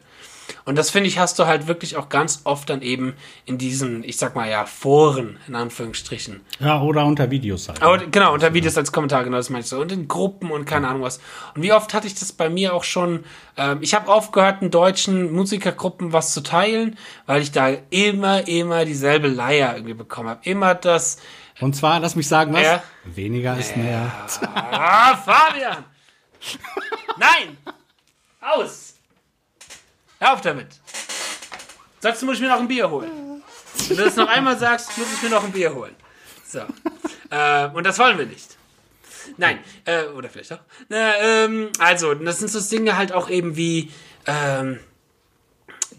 Und das finde ich, hast du halt wirklich auch ganz oft dann eben in diesen, ich sag mal ja, Foren, in Anführungsstrichen. Ja, oder unter Videos halt. Aber genau, unter Videos als Kommentar, genau das meinst du. Und in Gruppen und keine Ahnung was. Und wie oft hatte ich das bei mir auch schon, ähm, ich habe aufgehört, in deutschen Musikergruppen was zu teilen, weil ich da immer, immer dieselbe Leier irgendwie bekommen habe. Immer das, Und zwar, lass mich sagen, was? Ja. Weniger ist mehr. ah, Fabian! Nein! Aus! Hör auf damit! Sagst du, muss ich mir noch ein Bier holen? Wenn du das noch einmal sagst, muss ich mir noch ein Bier holen. So. Äh, und das wollen wir nicht. Nein, äh, oder vielleicht auch. Na, ähm, also, das sind so Dinge halt auch eben wie, ähm,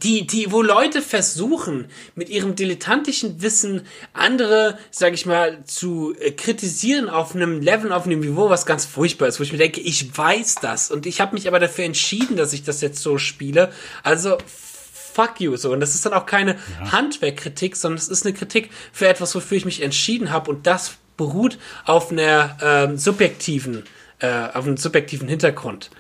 die, die, wo Leute versuchen, mit ihrem dilettantischen Wissen andere, sag ich mal, zu äh, kritisieren auf einem Level, auf einem Niveau, was ganz furchtbar ist, wo ich mir denke, ich weiß das und ich habe mich aber dafür entschieden, dass ich das jetzt so spiele. Also fuck you so und das ist dann auch keine Handwerkkritik, sondern es ist eine Kritik für etwas, wofür ich mich entschieden habe und das beruht auf einer ähm, subjektiven, äh, auf einem subjektiven Hintergrund.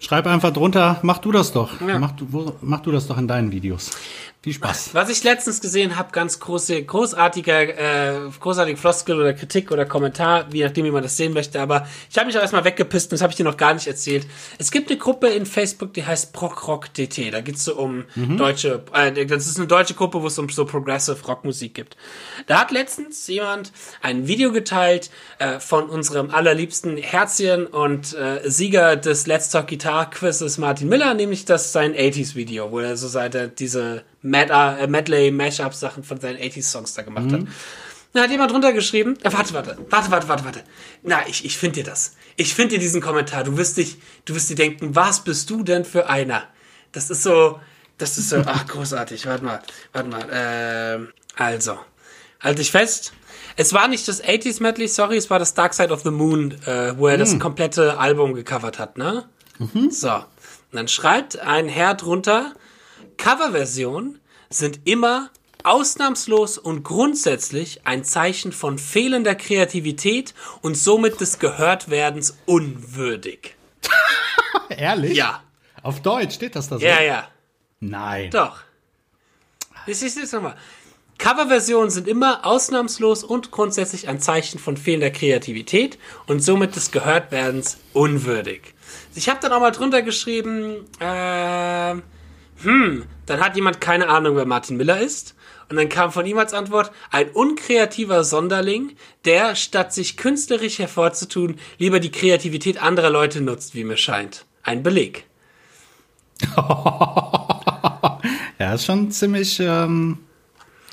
Schreib einfach drunter, mach du das doch. Ja. Mach, du, wo, mach du das doch in deinen Videos. Viel Spaß. Was ich letztens gesehen habe, ganz große, großartiger, äh, großartige Floskel oder Kritik oder Kommentar, wie nachdem wie man das sehen möchte, aber ich habe mich auch erstmal weggepisst und das habe ich dir noch gar nicht erzählt. Es gibt eine Gruppe in Facebook, die heißt Prog DT. Da geht's so um mhm. deutsche, äh, das ist eine deutsche Gruppe, wo es um so Progressive Rockmusik gibt. Da hat letztens jemand ein Video geteilt äh, von unserem allerliebsten Herzchen und äh, Sieger des Let's Talk Guitar Quizzes Martin Miller, nämlich das sein 80s Video, wo er so seit diese Mad äh, Medley, Mashup-Sachen von seinen 80s-Songs da gemacht mhm. hat. Da hat jemand drunter geschrieben, äh, warte, warte, warte, warte, warte, warte. Na, ich, ich finde dir das. Ich finde dir diesen Kommentar. Du wirst dich, du wirst dir denken, was bist du denn für einer? Das ist so, das ist so, ach, großartig. Warte mal, warte mal. Äh, also, halt dich fest. Es war nicht das 80s Medley, sorry, es war das Dark Side of the Moon, äh, wo er mhm. das komplette Album gecovert hat, ne? Mhm. So. Und dann schreibt ein Herr drunter, Coverversionen sind immer ausnahmslos und grundsätzlich ein Zeichen von fehlender Kreativität und somit des Gehörtwerdens unwürdig. Ehrlich? Ja. Auf Deutsch steht das da so? Ja, ja. Nein. Doch. Das ist jetzt nochmal. Coverversionen sind immer ausnahmslos und grundsätzlich ein Zeichen von fehlender Kreativität und somit des Gehörtwerdens unwürdig. Ich habe dann auch mal drunter geschrieben, äh, hm, dann hat jemand keine Ahnung, wer Martin Miller ist. Und dann kam von ihm als Antwort ein unkreativer Sonderling, der, statt sich künstlerisch hervorzutun, lieber die Kreativität anderer Leute nutzt, wie mir scheint. Ein Beleg. ja, ist schon ziemlich, ähm,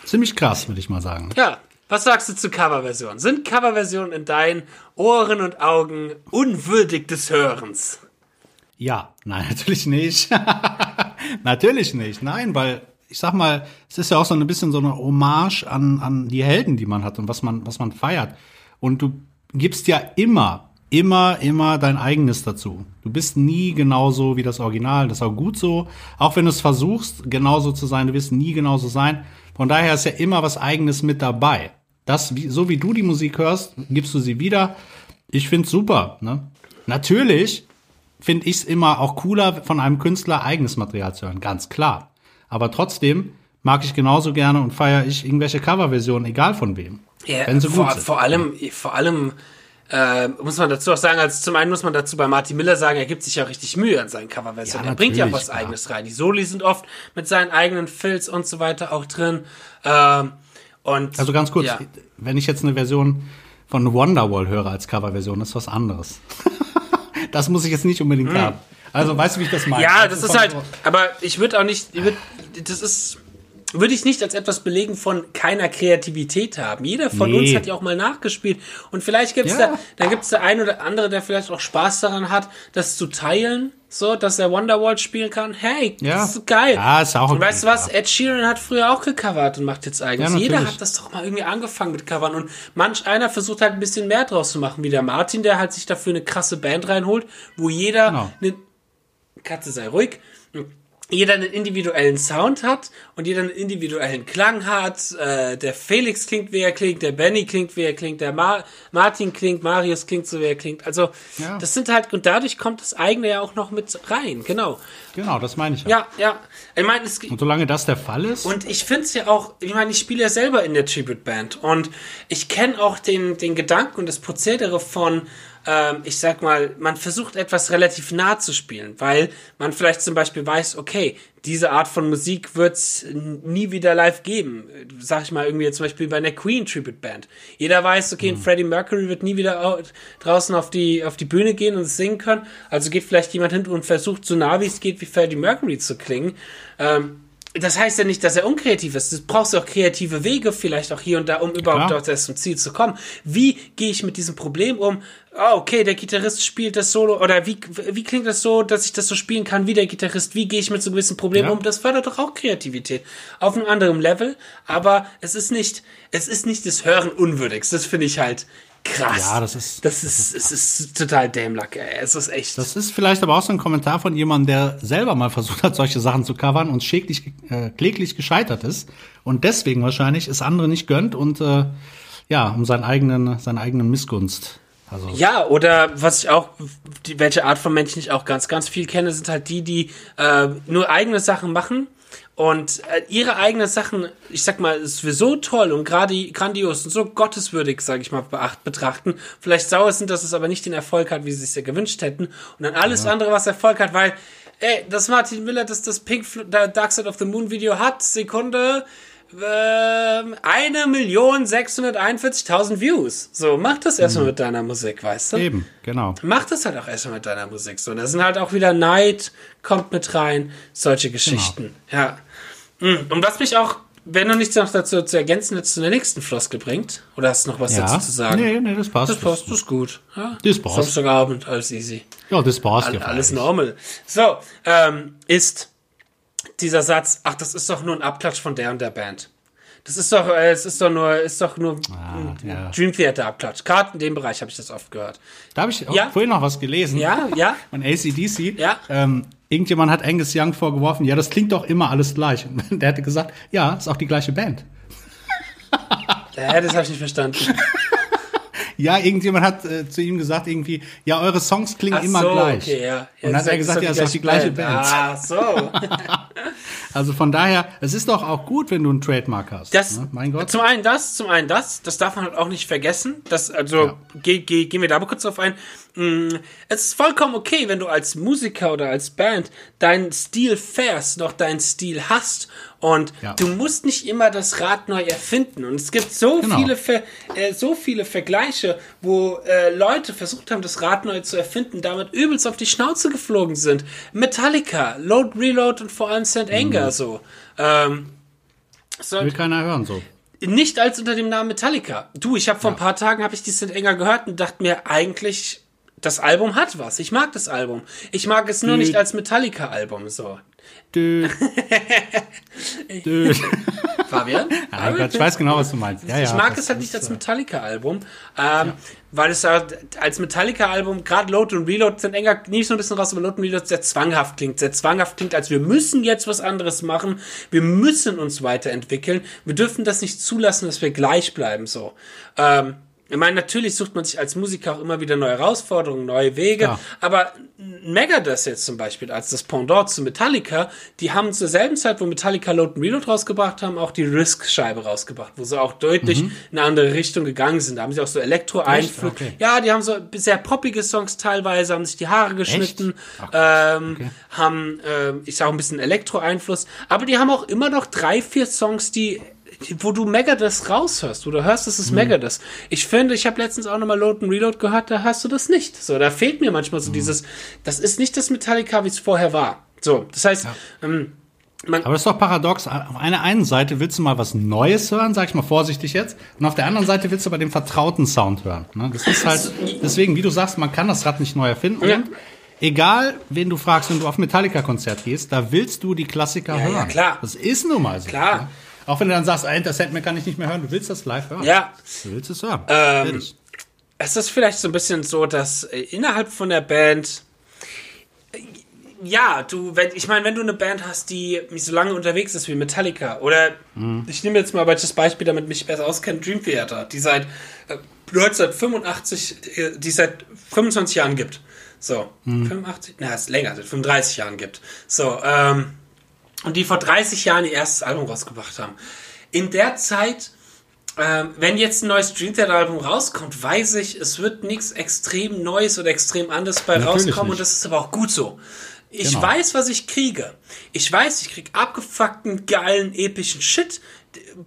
ziemlich krass, würde ich mal sagen. Ja. Was sagst du zu Coverversionen? Sind Coverversionen in deinen Ohren und Augen unwürdig des Hörens? Ja, nein, natürlich nicht. natürlich nicht. Nein, weil ich sag mal, es ist ja auch so ein bisschen so eine Hommage an, an die Helden, die man hat und was man, was man feiert. Und du gibst ja immer, immer, immer dein eigenes dazu. Du bist nie genauso wie das Original. Das ist auch gut so. Auch wenn du es versuchst, genauso zu sein, du wirst nie genauso sein. Von daher ist ja immer was eigenes mit dabei. Das, so wie du die Musik hörst, gibst du sie wieder. Ich find's super. Ne? Natürlich finde ich es immer auch cooler, von einem Künstler eigenes Material zu hören, ganz klar. Aber trotzdem mag ich genauso gerne und feiere ich irgendwelche Coverversionen, egal von wem. Ja, wenn sie vor, gut sind. vor allem, vor allem äh, muss man dazu auch sagen, als zum einen muss man dazu bei Martin Miller sagen, er gibt sich ja richtig Mühe an seinen Coverversionen. Ja, er bringt ja auch was klar. eigenes rein. Die Soli sind oft mit seinen eigenen Filz und so weiter auch drin. Äh, und also ganz kurz, ja. wenn ich jetzt eine Version von Wonderwall höre als Coverversion, ist was anderes. das muss ich jetzt nicht unbedingt hm. haben. Also weißt du, wie ich das meine? Ja, das, das ist halt, aber ich würde auch nicht, ich würd, das ist, würde ich nicht als etwas belegen von keiner Kreativität haben. Jeder von nee. uns hat ja auch mal nachgespielt. Und vielleicht gibt's ja. da, dann gibt's der ein oder andere, der vielleicht auch Spaß daran hat, das zu teilen, so, dass er Wonderwall spielen kann. Hey, ja. das ist geil. Ja, ist auch Und weißt du was? Ed Sheeran hat früher auch gecovert und macht jetzt eigenes. Ja, Jeder hat das doch mal irgendwie angefangen mit Covern. Und manch einer versucht halt ein bisschen mehr draus zu machen, wie der Martin, der halt sich dafür eine krasse Band reinholt, wo jeder genau. eine Katze sei ruhig, jeder einen individuellen Sound hat und jeder einen individuellen Klang hat. Äh, der Felix klingt, wie er klingt, der Benny klingt, wie er klingt, der Ma Martin klingt, Marius klingt, so wie er klingt. Also ja. das sind halt, und dadurch kommt das eigene ja auch noch mit rein, genau. Genau, das meine ich ja. Ja, ja. Ich meine, es Und solange das der Fall ist. Und ich finde es ja auch, ich meine, ich spiele ja selber in der Tribute Band und ich kenne auch den, den Gedanken und das Prozedere von ähm, ich sag mal, man versucht etwas relativ nah zu spielen, weil man vielleicht zum Beispiel weiß, okay, diese Art von Musik wird's nie wieder live geben. Sag ich mal irgendwie zum Beispiel bei einer Queen Tribute Band. Jeder weiß, okay, mhm. Freddie Mercury wird nie wieder draußen auf die, auf die Bühne gehen und singen können. Also geht vielleicht jemand hin und versucht so nah wie es geht, wie Freddie Mercury zu klingen. Ähm, das heißt ja nicht, dass er unkreativ ist. Du brauchst auch kreative Wege, vielleicht auch hier und da, um überhaupt dort erst zum Ziel zu kommen. Wie gehe ich mit diesem Problem um? Oh, okay, der Gitarrist spielt das Solo, oder wie, wie klingt das so, dass ich das so spielen kann wie der Gitarrist? Wie gehe ich mit so gewissen Problemen ja. um? Das fördert doch auch Kreativität. Auf einem anderen Level, aber es ist nicht, es ist nicht des Hören unwürdigs. Das finde ich halt krass. Ja, das ist. Das ist, es ist total dämlack, ey. Es ist echt. Das ist vielleicht aber auch so ein Kommentar von jemandem, der selber mal versucht hat, solche Sachen zu covern und schädlich, äh, kläglich gescheitert ist. Und deswegen wahrscheinlich es andere nicht gönnt und äh, ja, um seinen eigenen, seinen eigenen Missgunst Also Ja, oder was ich auch, die, welche Art von Menschen ich auch ganz, ganz viel kenne, sind halt die, die äh, nur eigene Sachen machen und äh, ihre eigenen Sachen, ich sag mal, ist für so toll und gerade grandios und so gotteswürdig, sage ich mal, beacht, betrachten. Vielleicht sauer sind, dass es aber nicht den Erfolg hat, wie sie es ja gewünscht hätten. Und dann alles andere, was Erfolg hat, weil, ey, das Martin Miller, das das Pink Dark Side of the Moon Video hat, Sekunde, ähm, eine Million 641.000 Views. So, mach das erstmal mit deiner Musik, weißt du? eben, genau. Mach das halt auch erstmal mit deiner Musik so. Und da sind halt auch wieder Neid, kommt mit rein, solche Geschichten. Ja. Mm, Und was mich auch, wenn du nichts noch dazu zu ergänzen jetzt zu der nächsten Floskel bringt, oder hast du noch was Ja. dazu zu sagen? Nee, nee, das passt. Das passt, das ist gut. Ja. Das passt. Samstagabend, alles easy. Ja, das passt ja. Alles normal. So, ähm, ist dieser Satz, ach, das ist doch nur ein Abklatsch von der und der Band. Das ist doch, äh, es ist doch nur, ist doch nur Ah, ja. Dream Theater Abklatsch. Gerade in dem Bereich habe ich das oft gehört. Da habe ich auch Ja. vorhin noch was gelesen. Ja, ja. Von ACDC. Ja. Ähm, irgendjemand hat Angus Young vorgeworfen, ja, das klingt doch immer alles gleich. Und der hatte gesagt, ja, ist auch die gleiche Band. Äh, das habe ich nicht verstanden. Ja, irgendjemand hat äh, zu ihm gesagt, irgendwie, ja, eure Songs klingen immer so, gleich. Okay, ja. ja Und dann hat er gesagt, ja, ist doch die gleiche Band. Ah, so. Also von daher, es ist doch auch gut, wenn du einen Trademark hast. Das, ne? Mein Gott. Zum einen das, zum einen das, das darf man halt auch nicht vergessen. Das, also, Ja. geh, geh, gehen wir da mal kurz drauf ein. Mm, Es ist vollkommen okay, wenn du als Musiker oder als Band deinen Stil fährst, noch deinen Stil hast und Ja. du musst nicht immer das Rad neu erfinden. Und es gibt so Genau. viele, Ver, äh, so viele Vergleiche, wo äh, Leute versucht haben, das Rad neu zu erfinden, damit übelst auf die Schnauze geflogen sind. Metallica, Load, Reload und vor allem St. Anger so. Ähm, Will keiner hören so. nicht als unter dem Namen Metallica. Du, ich habe vor ein paar Tagen habe ich die St. Enger gehört und dachte mir eigentlich das Album hat was. Ich mag das Album. Ich mag es nur Dü- nicht als Metallica Album so. Dö. Dö. Fabian? Mein Gott, ich weiß genau, was du meinst. Ja, ja, ich mag das es halt nicht als äh, Metallica-Album, ähm, weil es halt als Metallica-Album, gerade Load und Reload sind enger, nicht so ein bisschen raus, aber Load und Reload sehr zwanghaft klingt. Sehr zwanghaft klingt, als wir müssen jetzt was anderes machen, wir müssen uns weiterentwickeln, wir dürfen das nicht zulassen, dass wir gleich bleiben, so. Ähm, ich meine, natürlich sucht man sich als Musiker auch immer wieder neue Herausforderungen, neue Wege, Ja. aber Megadeth jetzt zum Beispiel als das Pendant zu Metallica, die haben zur selben Zeit, wo Metallica Load and Reload rausgebracht haben, auch die Risk-Scheibe rausgebracht, wo sie auch deutlich in eine andere Richtung gegangen sind. Da haben sie auch so Elektro-Einfluss. Okay. Ja, die haben so sehr poppige Songs teilweise, haben sich die Haare geschnitten, ähm, haben, ähm, ich sag auch ein bisschen Elektro-Einfluss, aber die haben auch immer noch drei, vier Songs, die wo du Megadeth raushörst, wo du hörst, das ist Mhm. Megadeth. Ich finde, ich habe letztens auch nochmal Load and Reload gehört, da hast du das nicht. So, da fehlt mir manchmal Mhm. so dieses, das ist nicht das Metallica, wie es vorher war. So, das heißt, ähm, Aber das ist doch paradox. Auf einer einen Seite willst du mal was Neues hören, sag ich mal vorsichtig jetzt, und auf der anderen Seite willst du aber den vertrauten Sound hören. Ne? Das ist halt, deswegen, wie du sagst, man kann das Rad nicht neu erfinden. Ja. Egal, wen du fragst, wenn du auf Metallica-Konzert gehst, da willst du die Klassiker Ja, hören. ja, klar. Das ist nun mal so. Klar. Ne? Auch wenn du dann sagst, Enter Sandman kann ich nicht mehr hören, du willst das live hören. ja, Du willst es hören. Ähm, es ist vielleicht so ein bisschen so, dass äh, innerhalb von der Band äh, ja, du, wenn, ich meine, wenn du eine Band hast, die nicht so lange unterwegs ist wie Metallica, oder ich nehme jetzt mal das Beispiel, damit mich besser auskennt, Dream Theater, die seit äh, 1985, äh, die seit 25 Jahren gibt. So, 85, na, ist länger, seit 35 Jahren gibt. So, ähm, und die vor 30 Jahren ihr erstes Album rausgebracht haben. In der Zeit, ähm, wenn jetzt ein neues Dream Theater Album rauskommt, weiß ich, es wird nichts extrem Neues oder extrem anderes bei Natürlich rauskommen und nicht. das ist aber auch gut so. Ich Genau. weiß, was ich kriege. Ich weiß, ich krieg abgefuckten, geilen, epischen Shit.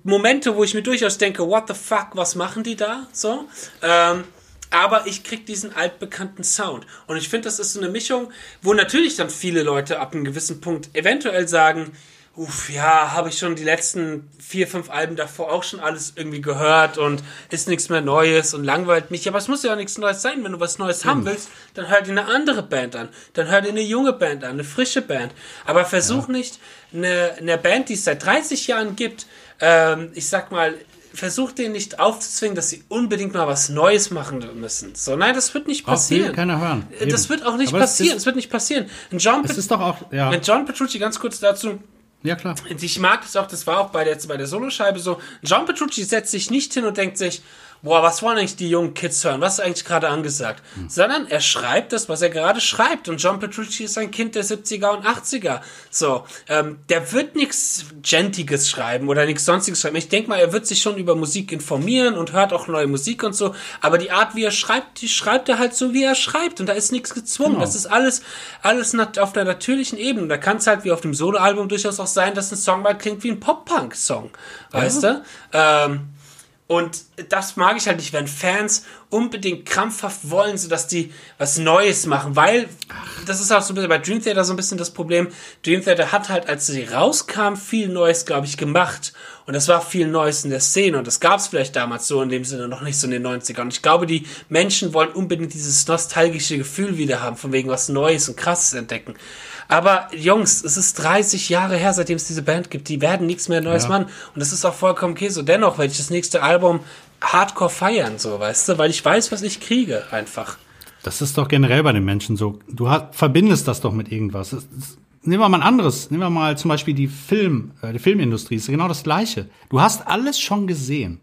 Momente, wo ich mir durchaus denke, what the fuck, was machen die da? So. Ähm, aber ich krieg diesen altbekannten Sound. Und ich finde, das ist so eine Mischung, wo natürlich dann viele Leute ab einem gewissen Punkt eventuell sagen, uff, ja, habe ich schon die letzten vier, fünf Alben davor auch schon alles irgendwie gehört und ist nichts mehr Neues und langweilt mich. Aber es muss ja auch nichts Neues sein. Wenn du was Neues haben willst, dann hör dir eine andere Band an. Dann hör dir eine junge Band an, eine frische Band. Aber versuch nicht, eine, eine Band, die es seit 30 Jahren gibt, ähm, ich sag mal, versuch denen nicht aufzuzwingen, dass sie unbedingt mal was Neues machen müssen. So, nein, das wird nicht Auch passieren. keiner hören. Das Eben. wird auch nicht Aber das passieren. Es wird nicht passieren. Ein John, es Pet- ist doch auch, ja, ein John Petrucci, ganz kurz dazu, ja klar. ich mag das auch, das war auch bei der, bei der Soloscheibe so. John Petrucci setzt sich nicht hin und denkt sich, boah, was wollen eigentlich die jungen Kids hören? Was ist eigentlich gerade angesagt? Mhm. Sondern er schreibt das, was er gerade schreibt. Und John Petrucci ist ein Kind der 70er und 80er. So, ähm, der wird nichts Gentiges schreiben oder nichts sonstiges schreiben. Ich denke mal, er wird sich schon über Musik informieren und hört auch neue Musik und so. Aber die Art, wie er schreibt, die schreibt er halt so, wie er schreibt. Und da ist nichts gezwungen. Genau. Das ist alles, alles auf der natürlichen Ebene. Da kann es halt wie auf dem Soloalbum durchaus auch sein, dass ein Song mal klingt wie ein Pop-Punk-Song. Weißt ja. du? Ähm, und das mag ich halt nicht, wenn Fans unbedingt krampfhaft wollen, so dass die was Neues machen, weil das ist auch so ein bisschen bei Dream Theater so ein bisschen das Problem. Dream Theater hat halt, als sie rauskam, viel Neues, glaube ich, gemacht. Und das war viel Neues in der Szene. Und das gab es vielleicht damals so in dem Sinne noch nicht so in den 90ern. Und ich glaube, die Menschen wollen unbedingt dieses nostalgische Gefühl wieder haben, von wegen was Neues und Krasses entdecken. Aber Jungs, es ist 30 Jahre her, seitdem es diese Band gibt. Die werden nichts mehr Neues ja. machen. Und das ist auch vollkommen okay so. Dennoch werde ich das nächste Album hardcore feiern, so, weißt du? Weil ich weiß, was ich kriege, einfach. Das ist doch generell bei den Menschen so. Du hast, verbindest das doch mit irgendwas. Das, das, nehmen wir mal ein anderes. Nehmen wir mal zum Beispiel die Film, äh, die Filmindustrie. Das ist genau das Gleiche. Du hast alles schon gesehen.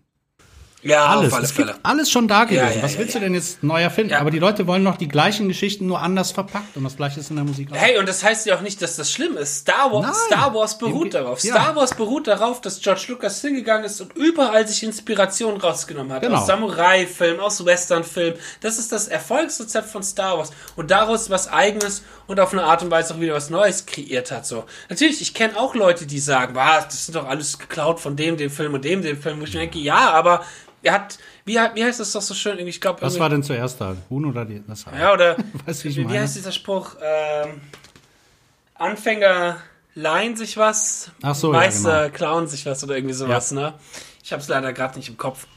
Ja, alles. Auf alle. Es gibt alles schon da gewesen. Ja, ja, Was willst du denn jetzt neu erfinden? Aber die Leute wollen noch die gleichen Geschichten nur anders verpackt und das gleiche ist in der Musik auch. Hey, und das heißt ja auch nicht, dass das schlimm ist. Star Wars, Star Wars beruht darauf. Star Wars beruht darauf, dass George Lucas hingegangen ist und überall sich Inspiration rausgenommen hat. Genau. Aus Samurai-Filmen, aus Western-Filmen. Das ist das Erfolgsrezept von Star Wars. Und daraus was Eigenes und auf eine Art und Weise auch wieder was Neues kreiert hat. So. Natürlich, ich kenne auch Leute, die sagen, was, das sind doch alles geklaut von dem, dem Film und dem, dem Film. Wo ich denke, ja, aber er hat, wie, wie heißt das doch so schön? Ich glaube, was war denn zuerst da? Huhn oder die? Das ja, oder weißt, wie, wie, wie heißt dieser Spruch? Ähm, Anfänger leihen sich was, so, Meister ja, genau. klauen sich was oder irgendwie sowas, ja. ne? Ich habe es leider gerade nicht im Kopf.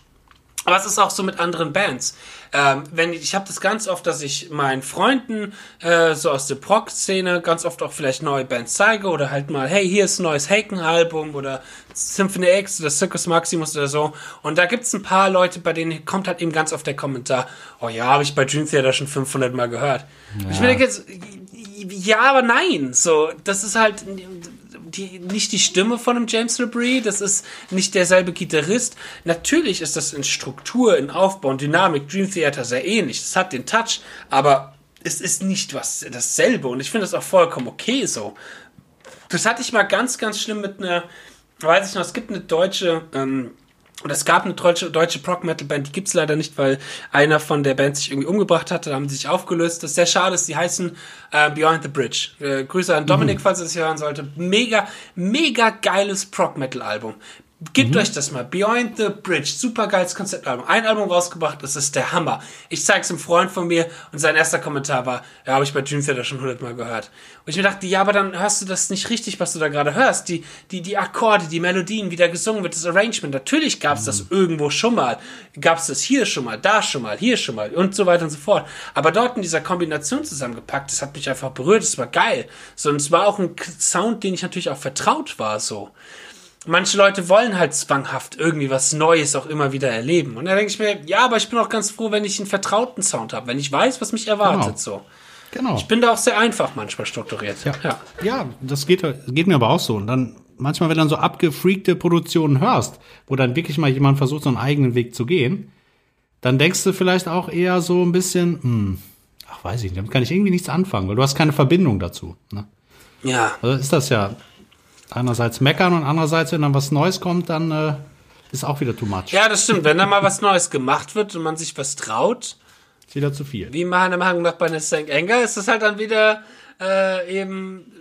Aber es ist auch so mit anderen Bands. Ähm, wenn ich, ich habe das ganz oft, dass ich meinen Freunden äh, so aus der Prog-Szene ganz oft auch vielleicht neue Bands zeige oder halt mal, hey, hier ist ein neues Haken-Album oder Symphony X oder Circus Maximus oder so. Und da gibt's ein paar Leute, bei denen kommt halt eben ganz oft der Kommentar, oh ja, habe ich bei Dream Theater schon 500 Mal gehört. Ja. Ich denke jetzt, ja, aber nein. So, das ist halt die, nicht die Stimme von einem James LeBrie, das ist nicht derselbe Gitarrist. Natürlich ist das in Struktur, in Aufbau und Dynamik Dream Theater sehr ähnlich. Das hat den Touch, aber es ist nicht was dasselbe und ich finde das auch vollkommen okay so. Das hatte ich mal ganz, ganz schlimm mit einer, weiß ich noch, es gibt eine deutsche ähm, und es gab eine deutsche, deutsche Prog-Metal-Band, die gibt's leider nicht, weil einer von der Band sich irgendwie umgebracht hatte, da haben sie sich aufgelöst. Das ist sehr schade, die heißen äh, Beyond the Bridge. Äh, Grüße an Dominik, mhm. falls er das hören sollte. Mega, mega geiles Prog-Metal-Album. Gebt mhm. euch das mal. Beyond the Bridge. Super geiles Konzeptalbum. Ein Album rausgebracht, das ist der Hammer. Ich zeig's einem Freund von mir und sein erster Kommentar war, ja, habe ich bei Dream Theater schon hundertmal gehört. Und ich mir dachte, ja, aber dann hörst du das nicht richtig, was du da gerade hörst. Die, die, die Akkorde, die Melodien, wie da gesungen wird, das Arrangement. Natürlich gab's mhm. das irgendwo schon mal. Gab's das hier schon mal, da schon mal, hier schon mal und so weiter und so fort. Aber dort in dieser Kombination zusammengepackt, das hat mich einfach berührt, das war geil. So, und es war auch ein Sound, den ich natürlich auch vertraut war, so manche Leute wollen halt zwanghaft irgendwie was Neues auch immer wieder erleben. Und da denke ich mir, ja, aber ich bin auch ganz froh, wenn ich einen vertrauten Sound habe, wenn ich weiß, was mich erwartet. Genau. So. Genau. Ich bin da auch sehr einfach manchmal strukturiert. Ja, ja. ja das geht, geht mir aber auch so. Und dann manchmal, wenn du dann so abgefreakte Produktionen hörst, wo dann wirklich mal jemand versucht, so einen eigenen Weg zu gehen, dann denkst du vielleicht auch eher so ein bisschen, hm, ach weiß ich nicht, damit kann ich irgendwie nichts anfangen, weil du hast keine Verbindung dazu. Ne? Ja. Also ist das ja einerseits meckern und andererseits, wenn dann was Neues kommt, dann äh, ist auch wieder too much. Ja, das stimmt. Wenn da mal was Neues gemacht wird und man sich was traut, ist wieder zu viel. Wie meiner Meinung nach bei St. Anger ist das halt dann wieder äh, eben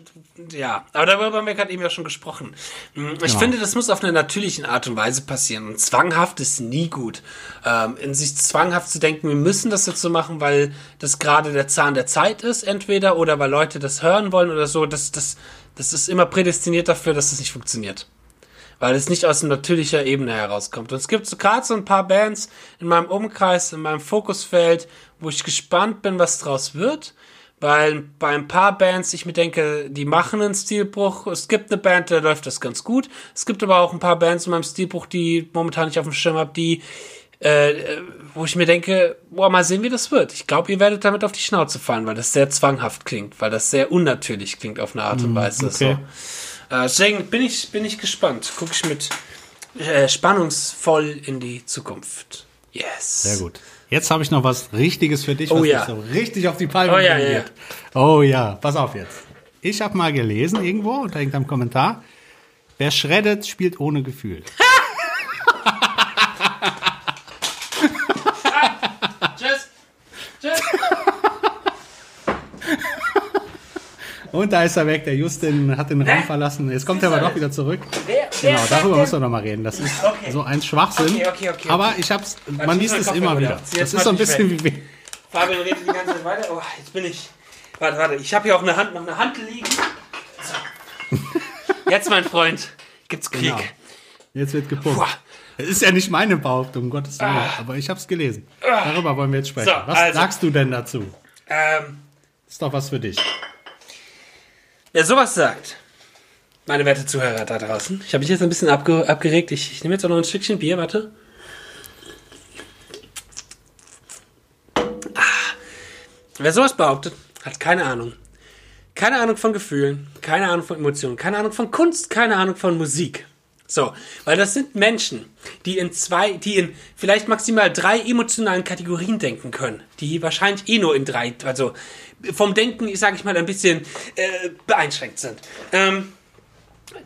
ja, aber darüber haben wir gerade eben ja schon gesprochen. Hm, ich ja. finde, das muss auf eine natürliche Art und Weise passieren. Und zwanghaft ist nie gut. Ähm, in sich zwanghaft zu denken, wir müssen das jetzt so machen, weil das gerade der Zahn der Zeit ist, entweder, oder weil Leute das hören wollen oder so, das, das, das ist immer prädestiniert dafür, dass das nicht funktioniert. Weil es nicht aus natürlicher Ebene herauskommt. Und es gibt so gerade so ein paar Bands in meinem Umkreis, in meinem Fokusfeld, wo ich gespannt bin, was draus wird. Weil bei ein paar Bands ich mir denke, die machen einen Stilbruch. Es gibt eine Band, da läuft das ganz gut. Es gibt aber auch ein paar Bands in meinem Stilbruch, die momentan nicht auf dem Schirm habe, die äh, wo ich mir denke, boah, mal sehen, wie das wird. Ich glaube, ihr werdet damit auf die Schnauze fallen, weil das sehr zwanghaft klingt, weil das sehr unnatürlich klingt auf eine Art und mm, Weise. Okay. So. Äh, deswegen bin ich, bin ich gespannt. Gucke ich mit äh, spannungsvoll in die Zukunft. Yes. Sehr gut. Jetzt habe ich noch was Richtiges für dich, Oh was ja. dich so richtig auf die Palme Oh ja, ja. Oh ja, pass auf jetzt. Ich habe mal gelesen irgendwo unter irgendeinem Kommentar, wer schreddet, spielt ohne Gefühl. Tschüss. Tschüss. Und da ist er weg. Der Justin hat den Raum Hä? verlassen. Jetzt kommt er aber doch wieder zurück. Wer, wer Genau, darüber müssen wir noch mal reden. Das ist Okay. so ein Schwachsinn. Okay, okay, okay, Aber ich hab's, man liest es immer wieder. Das ist so ein bisschen wie, Fabian redet die ganze Zeit weiter. Oh, jetzt bin ich. Warte, warte. Ich habe hier auch eine Hand, noch eine Hand liegen. So. Jetzt, mein Freund, gibt's Krieg. Genau. jetzt wird gepumpt. Es ist ja nicht meine Behauptung, um Gottes Willen, aber ich hab's gelesen. Darüber wollen wir jetzt sprechen. Ah. So, was also. sagst du denn dazu? Ähm, Ist doch was für dich. wer sowas sagt, meine werte Zuhörer da draußen, ich habe mich jetzt ein bisschen abge abgeregt. Ich, ich nehme jetzt auch noch ein Stückchen Bier, warte. Ah. Wer sowas behauptet, hat keine Ahnung. Keine Ahnung von Gefühlen, keine Ahnung von Emotionen, keine Ahnung von Kunst, keine Ahnung von Musik. So, weil das sind Menschen, die in zwei, die in vielleicht maximal drei emotionalen Kategorien denken können, die wahrscheinlich eh nur in drei, also vom Denken, sage ich mal, ein bisschen äh, beeinschränkt sind. Ähm,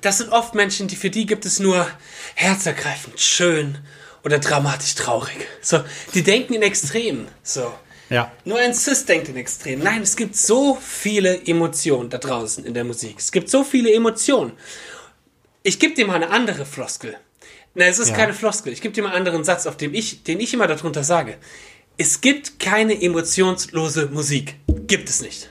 das sind oft Menschen, die für die gibt es nur herzergreifend, schön oder dramatisch traurig. So, die denken in Extremen. So. Ja. Nur ein Cis denkt in Extremen. Nein, es gibt so viele Emotionen da draußen in der Musik. Es gibt so viele Emotionen. Ich gebe dir mal eine andere Floskel. Na, es ist Ja. keine Floskel. Ich gebe dir mal einen anderen Satz, auf dem ich, den ich immer darunter sage. Es gibt keine emotionslose Musik. Gibt es nicht.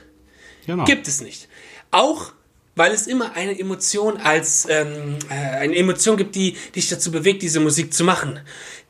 Genau. Gibt es nicht. Auch weil es immer eine Emotion als ähm, äh, eine Emotion gibt, die dich dazu bewegt, diese Musik zu machen.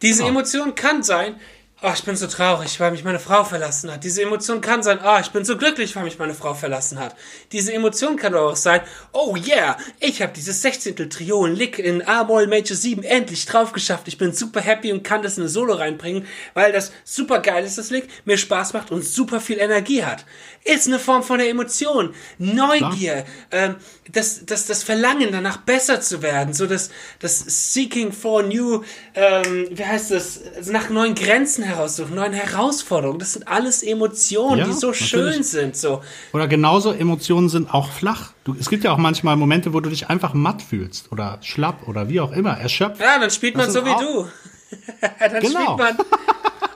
Diese Genau. Emotion kann sein, oh, ich bin so traurig, weil mich meine Frau verlassen hat. Diese Emotion kann sein, oh, ich bin so glücklich, weil mich meine Frau verlassen hat. Diese Emotion kann aber auch sein, oh yeah, ich habe dieses 16. Triol Lick in A-Moll Major 7 endlich drauf geschafft. Ich bin super happy und kann das in eine Solo reinbringen, weil das super geil ist, das Lick, mir Spaß macht und super viel Energie hat. Ist eine Form von der Emotion. Neugier, ähm, das, das, das Verlangen danach besser zu werden, so das, das Seeking for New, ähm, wie heißt das, also nach neuen Grenzen heraussuchen, neuen Herausforderungen. Das sind alles Emotionen, Ja, die so natürlich. schön sind. So. Oder genauso Emotionen sind auch flach. Du, es gibt ja auch manchmal Momente, wo du dich einfach matt fühlst oder schlapp oder wie auch immer, erschöpft. Ja, dann spielt man so wie auch- du. dann Genau. spielt man.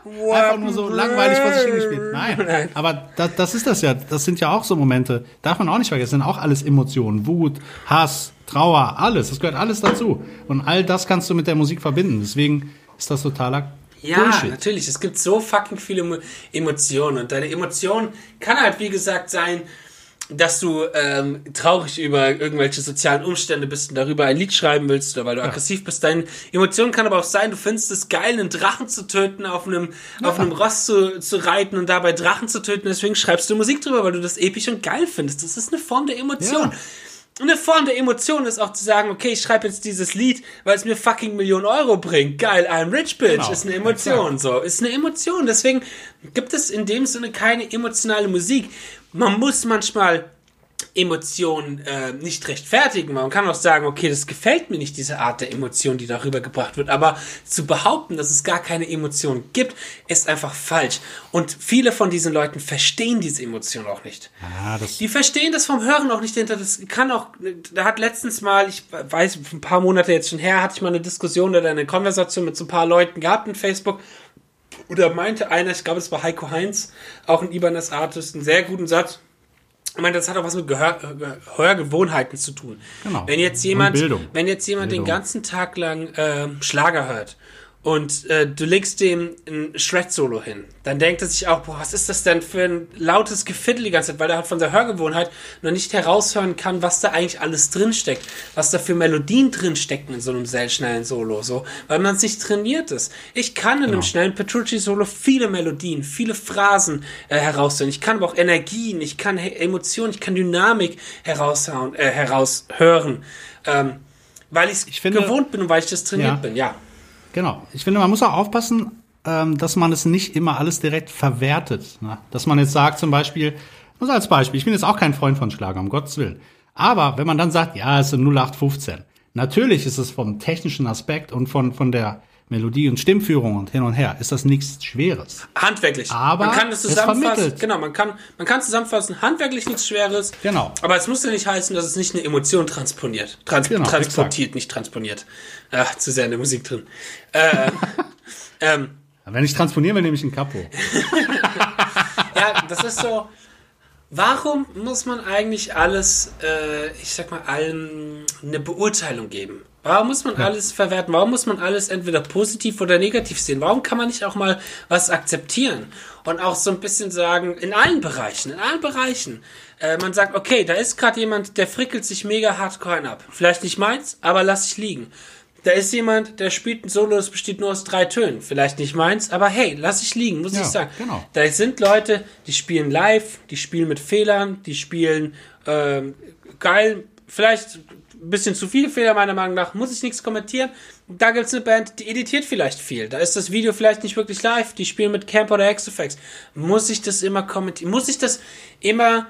Einfach nur so langweilig vor sich hingespielt. Nein, Nein. aber das, das ist das ja. Das sind ja auch so Momente. Darf man auch nicht vergessen. Das sind auch alles Emotionen. Wut, Hass, Trauer, alles. Das gehört alles dazu. Und all das kannst du mit der Musik verbinden. Deswegen ist das totaler Ja, Bullshit. natürlich. Es gibt so fucking viele Emo- Emotionen. Und deine Emotion kann halt, wie gesagt, sein, dass du ähm, traurig über irgendwelche sozialen Umstände bist und darüber ein Lied schreiben willst oder weil du aggressiv bist. Deine Emotion kann aber auch sein, du findest es geil, einen Drachen zu töten, auf einem, auf einem Ross zu, zu reiten und dabei Drachen zu töten. Deswegen schreibst du Musik drüber, weil du das episch und geil findest. Das ist eine Form der Emotion. Ja. Eine Form der Emotion ist auch zu sagen, okay, ich schreibe jetzt dieses Lied, weil es mir fucking Millionen Euro bringt. Geil, I'm rich bitch. Genau, Ist eine Emotion, so. Ist eine Emotion. Deswegen gibt es in dem Sinne keine emotionale Musik. Man muss manchmal Emotionen äh, nicht rechtfertigen. Man kann auch sagen, okay, das gefällt mir nicht, diese Art der Emotion, die darüber gebracht wird. Aber zu behaupten, dass es gar keine Emotion gibt, ist einfach falsch. Und viele von diesen Leuten verstehen diese Emotion auch nicht. Das, Die verstehen das vom Hören auch nicht hinter. Das kann auch, da hat letztens mal, ich weiß, ein paar Monate jetzt schon her, hatte ich mal eine Diskussion oder eine Konversation mit so ein paar Leuten gehabt in Facebook. Oder meinte einer, ich glaube, es war Heiko Heinz, auch ein Ibanez Artist, einen sehr guten Satz. Ich meine, das hat auch was mit Gehör, äh, Hörgewohnheiten zu tun. Genau. Wenn jetzt jemand, wenn jetzt jemand Bildung. den ganzen Tag lang äh, Schlager hört und äh, du legst dem ein Shred-Solo hin, dann denkt er sich auch, boah, was ist das denn für ein lautes Gefittel die ganze Zeit, weil er halt von der Hörgewohnheit noch nicht heraushören kann, was da eigentlich alles drinsteckt, was da für Melodien drinstecken in so einem sehr schnellen Solo, so, weil man es nicht trainiert ist. Ich kann in einem schnellen Petrucci-Solo viele Melodien, viele Phrasen äh, heraushören. Ich kann aber auch Energien, ich kann He- Emotionen, ich kann Dynamik heraushauen, äh, heraushören, ähm, weil ich's Ich finde- gewohnt bin und weil ich das trainiert Ja. bin, ja. Genau. Ich finde, man muss auch aufpassen, ähm, dass man es nicht immer alles direkt verwertet. Ne? Dass man jetzt sagt, zum Beispiel, nur als Beispiel, ich bin jetzt auch kein Freund von Schlager, um Gottes Willen. Aber wenn man dann sagt, ja, es sind 0815. Natürlich ist es vom technischen Aspekt und von, von der Melodie und Stimmführung und hin und her, ist das nichts Schweres. Handwerklich. Aber man kann es zusammenfassen. vermittelt. Genau, man kann, man kann zusammenfassen, handwerklich nichts Schweres. Genau. Aber es muss ja nicht heißen, dass es nicht eine Emotion transponiert. Trans Genau, transportiert, nicht transponiert. Ach, zu sehr in der Musik drin. Äh, ähm, Wenn ich transponieren will, nehme ich ein Capo. ja, das ist so. Warum muss man eigentlich alles, äh, ich sag mal, allen eine Beurteilung geben? Warum muss man alles verwerten? Warum muss man alles entweder positiv oder negativ sehen? Warum kann man nicht auch mal was akzeptieren? Und auch so ein bisschen sagen, in allen Bereichen, in allen Bereichen. Äh, man sagt, okay, da ist gerade jemand, der frickelt sich mega hardcore ab. Vielleicht nicht meins, aber lass ich liegen. Da ist jemand, der spielt ein Solo, das besteht nur aus drei Tönen. Vielleicht nicht meins, aber hey, lass ich liegen, muss Ja, ich sagen. genau. Da sind Leute, die spielen live, die spielen mit Fehlern, die spielen ähm, geil, vielleicht ein bisschen zu viele Fehler meiner Meinung nach, muss ich nichts kommentieren. Da gibt's eine Band, die editiert vielleicht viel. Da ist das Video vielleicht nicht wirklich live, die spielen mit Camp oder XFX. Muss ich das immer kommentieren? Muss ich das immer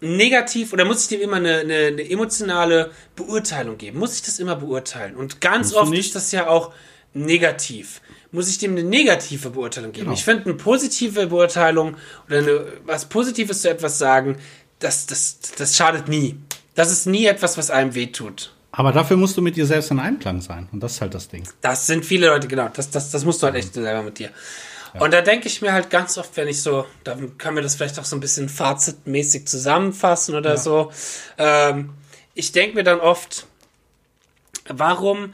negativ oder muss ich dem immer eine, eine, eine emotionale Beurteilung geben? Muss ich das immer beurteilen? Und ganz oft nicht. ist das ja auch negativ. Muss ich dem eine negative Beurteilung geben? Genau. Ich finde eine positive Beurteilung oder eine, was Positives zu etwas sagen, das, das, das schadet nie. Das ist nie etwas, was einem wehtut. Aber dafür musst du mit dir selbst in Einklang sein. Und das ist halt das Ding. Das sind viele Leute, genau. Das, das, das musst du halt echt selber mit dir. Und da denke ich mir halt ganz oft, wenn ich so, da können wir das vielleicht auch so ein bisschen fazitmäßig zusammenfassen oder so. Ähm, ich denke mir dann oft, warum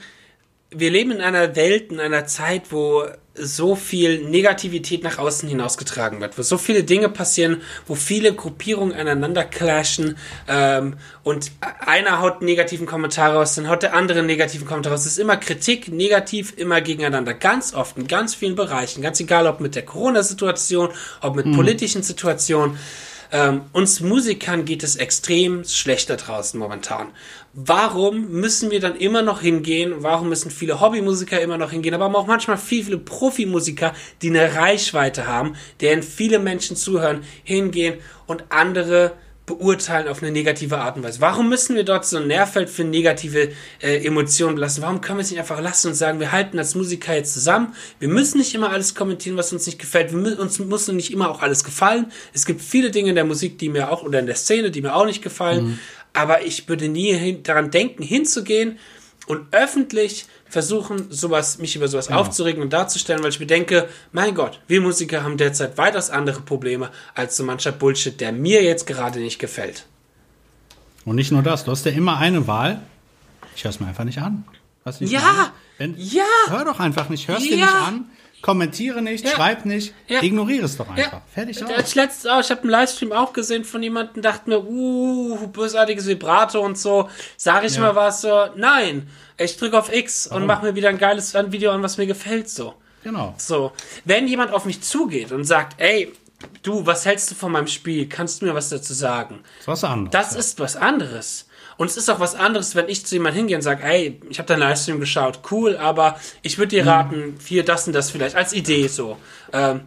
wir leben in einer Welt, in einer Zeit, wo so viel Negativität nach außen hinausgetragen wird, wo so viele Dinge passieren, wo viele Gruppierungen aneinander clashen ähm, und einer haut einen negativen Kommentar raus, dann haut der andere einen negativen Kommentar raus. Es ist immer Kritik, negativ, immer gegeneinander. Ganz oft, in ganz vielen Bereichen, ganz egal, ob mit der Corona-Situation, ob mit politischen Situationen. Ähm, uns Musikern geht es extrem schlecht da draußen momentan. Warum müssen wir dann immer noch hingehen? Warum müssen viele Hobbymusiker immer noch hingehen? Aber auch manchmal viele, viele Profimusiker, die eine Reichweite haben, deren viele Menschen zuhören, hingehen und andere beurteilen auf eine negative Art und Weise. Warum müssen wir dort so ein Nährfeld für negative äh, Emotionen belassen? Warum können wir es nicht einfach lassen und sagen, wir halten als Musiker jetzt zusammen? Wir müssen nicht immer alles kommentieren, was uns nicht gefällt. Wir uns muss nicht immer auch alles gefallen. Es gibt viele Dinge in der Musik, die mir auch oder in der Szene, die mir auch nicht gefallen. Aber ich würde nie hin, daran denken, hinzugehen und öffentlich versuchen, sowas, mich über sowas aufzuregen und darzustellen, weil ich mir denke, mein Gott, wir Musiker haben derzeit weitaus andere Probleme als so mancher Bullshit, der mir jetzt gerade nicht gefällt. Und nicht nur das, du hast ja immer eine Wahl. Ich höre es mir einfach nicht an. Ich Ja? Wenn, ja. Hör doch einfach nicht, hörst dir Ja. nicht an, kommentiere nicht, Ja. schreib nicht, Ja. ignoriere es doch einfach. Ja, Fertig aus. als letztes auch, ich habe einen Livestream auch gesehen von jemandem, dachte mir, uh, bösartiges Vibrato und so. Sag ich mal was so, nein, ich drücke auf X und mache mir wieder ein geiles Video an, was mir gefällt so. Genau. So, wenn jemand auf mich zugeht und sagt, ey, du, was hältst du von meinem Spiel? Kannst du mir was dazu sagen? Das ist was anderes. Das ist was anderes. Und es ist auch was anderes, wenn ich zu jemandem hingehe und sage, ey, ich habe deinen Livestream geschaut, cool, aber ich würde dir raten, hier das und das vielleicht als Idee so. Ähm,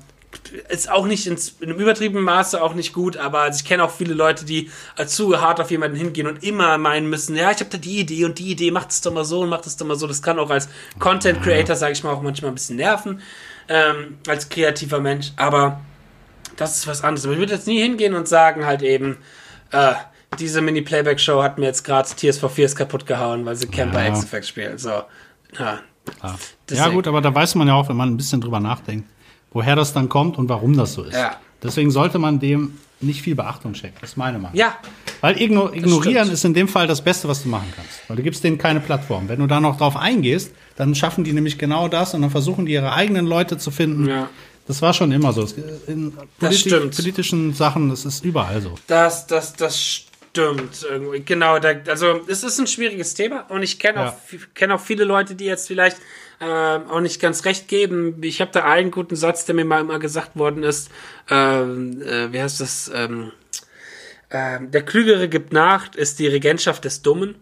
ist auch nicht ins, in einem übertriebenen Maße auch nicht gut, aber also ich kenne auch viele Leute, die äh, zu hart auf jemanden hingehen und immer meinen müssen, ja, ich habe da die Idee und die Idee, macht es doch mal so und macht es doch mal so. Das kann auch als Content Creator, sage ich mal, auch manchmal ein bisschen nerven, ähm, als kreativer Mensch, aber das ist was anderes. Aber ich würde jetzt nie hingehen und sagen halt eben, äh, diese Mini-Playback-Show hat mir jetzt gerade Tears for Fears kaputt gehauen, weil sie Camper Ja. X-Effect spielen. So, ja. Ja. gut, aber da weiß man ja auch, wenn man ein bisschen drüber nachdenkt, woher das dann kommt und warum das so ist. Ja. Deswegen sollte man dem nicht viel Beachtung schenken. Das ist meine Meinung. Ja, Weil igno ignorieren ist in dem Fall das Beste, was du machen kannst. Weil du gibst denen keine Plattform. Wenn du da noch drauf eingehst, dann schaffen die nämlich genau das und dann versuchen die ihre eigenen Leute zu finden. Ja. Das war schon immer so. Es- In politi stimmt. politischen Sachen, das ist überall so. das, das, das stimmt irgendwie. Genau, da, also es ist ein schwieriges Thema und ich kenne Ja. auch, kenne auch viele Leute, die jetzt vielleicht ähm, auch nicht ganz recht geben. Ich habe da einen guten Satz, der mir mal immer gesagt worden ist. Ähm, äh, wie heißt das? Ähm, ähm, der Klügere gibt nach, ist die Regentschaft des Dummen.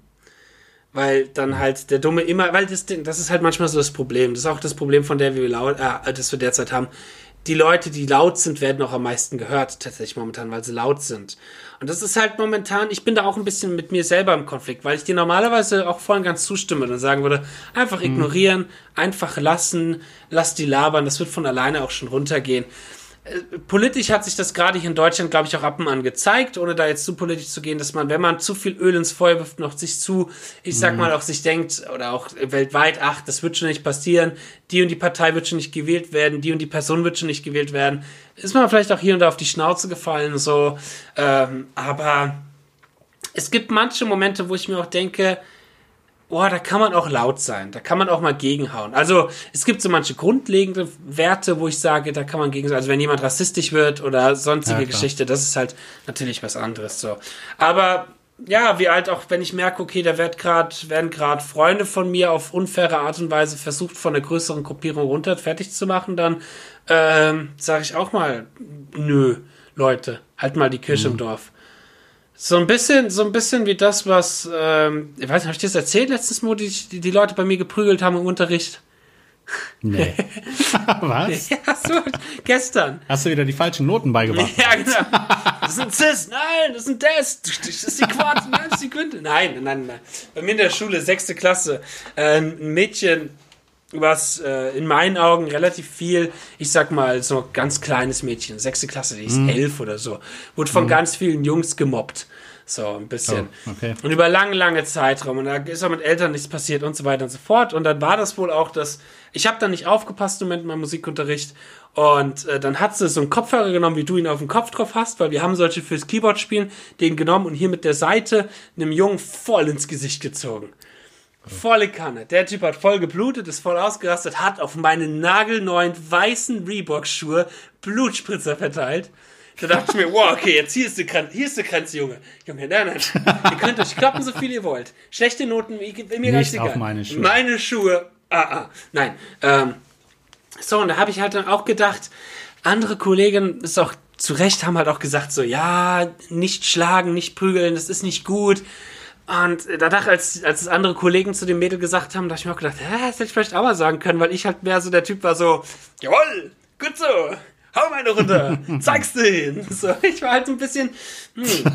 Weil dann halt der Dumme immer, weil das, Ding- das ist halt manchmal so das Problem. Das ist auch das Problem, von der wir laut, äh, das wir derzeit haben. Die Leute, die laut sind, werden auch am meisten gehört, tatsächlich momentan, weil sie laut sind. Und das ist halt momentan, ich bin da auch ein bisschen mit mir selber im Konflikt, weil ich dir normalerweise auch vorhin ganz zustimme und sagen würde, einfach ignorieren, einfach lassen, lass die labern, das wird von alleine auch schon runtergehen politisch hat sich das gerade hier in Deutschland, glaube ich, auch ab und an gezeigt, ohne da jetzt zu politisch zu gehen, dass man, wenn man zu viel Öl ins Feuer wirft, noch sich zu, ich sag mhm. mal, auch sich denkt, oder auch weltweit, ach, das wird schon nicht passieren, die und die Partei wird schon nicht gewählt werden, die und die Person wird schon nicht gewählt werden, ist man vielleicht auch hier und da auf die Schnauze gefallen, so, ähm, aber es gibt manche Momente, wo ich mir auch denke, boah, da kann man auch laut sein, da kann man auch mal gegenhauen. Also es gibt so manche grundlegende Werte, wo ich sage, da kann man gegen, also wenn jemand rassistisch wird oder sonstige ja, Geschichte, das ist halt natürlich was anderes so. Aber ja, wie halt auch, wenn ich merke, okay, da wird grad, werden gerade Freunde von mir auf unfaire Art und Weise versucht, von einer größeren Gruppierung runter fertig zu machen, dann ähm, sage ich auch mal, nö, Leute, halt mal die Kirche mhm. im Dorf. So ein bisschen, so ein bisschen wie das, was, ähm, ich weiß nicht, habe ich dir das erzählt letztes Mal, die, die, Leute bei mir geprügelt haben im Unterricht? Nee. was? Ja, so, gestern. Hast du wieder die falschen Noten beigebracht? Ja, genau. Das ist ein Cis, nein, das ist ein Des, das ist die Quart, nein, das ist die Quinte. Nein, nein, nein. Bei mir in der Schule, sechste Klasse, äh, ein Mädchen, was äh, in meinen Augen relativ viel, ich sag mal, so ganz kleines Mädchen, sechste Klasse, die ist mhm. elf oder so, wurde von mhm. ganz vielen Jungs gemobbt. So, ein bisschen. Oh, okay. Und über lange, lange Zeitraum. Und da ist auch mit Eltern nichts passiert und so weiter und so fort. Und dann war das wohl auch das. Ich habe da nicht aufgepasst im Moment in meinem Musikunterricht. Und äh, dann hat sie so einen Kopfhörer genommen, wie du ihn auf dem Kopf drauf hast, weil wir haben solche fürs Keyboard spielen, den genommen und hier mit der Seite einem Jungen voll ins Gesicht gezogen. Volle Kanne. Der Typ hat voll geblutet, ist voll ausgerastet, hat auf meine nagelneuen weißen Reebok-Schuhe Blutspritzer verteilt. Da dachte ich mir, wow, okay, jetzt hier ist die Grenze, hier ist die Grenze, Junge. Junge, nein, nein. Ihr könnt euch kloppen, so viel ihr wollt. Schlechte Noten, mir ganz egal. Auf meine Schuhe. Meine Schuhe, ah, ah. Nein. Ähm, so, und da habe ich halt dann auch gedacht, andere Kollegen, ist auch zu Recht, haben halt auch gesagt, so, ja, nicht schlagen, nicht prügeln, das ist nicht gut. Und danach, als, als andere Kollegen zu dem Mädel gesagt haben, da habe ich mir auch gedacht, hä, das hätte ich vielleicht auch mal sagen können, weil ich halt mehr so der Typ war so, jawoll, gut so, hau meine runter, zeig's denen. So, ich war halt so ein bisschen, hm.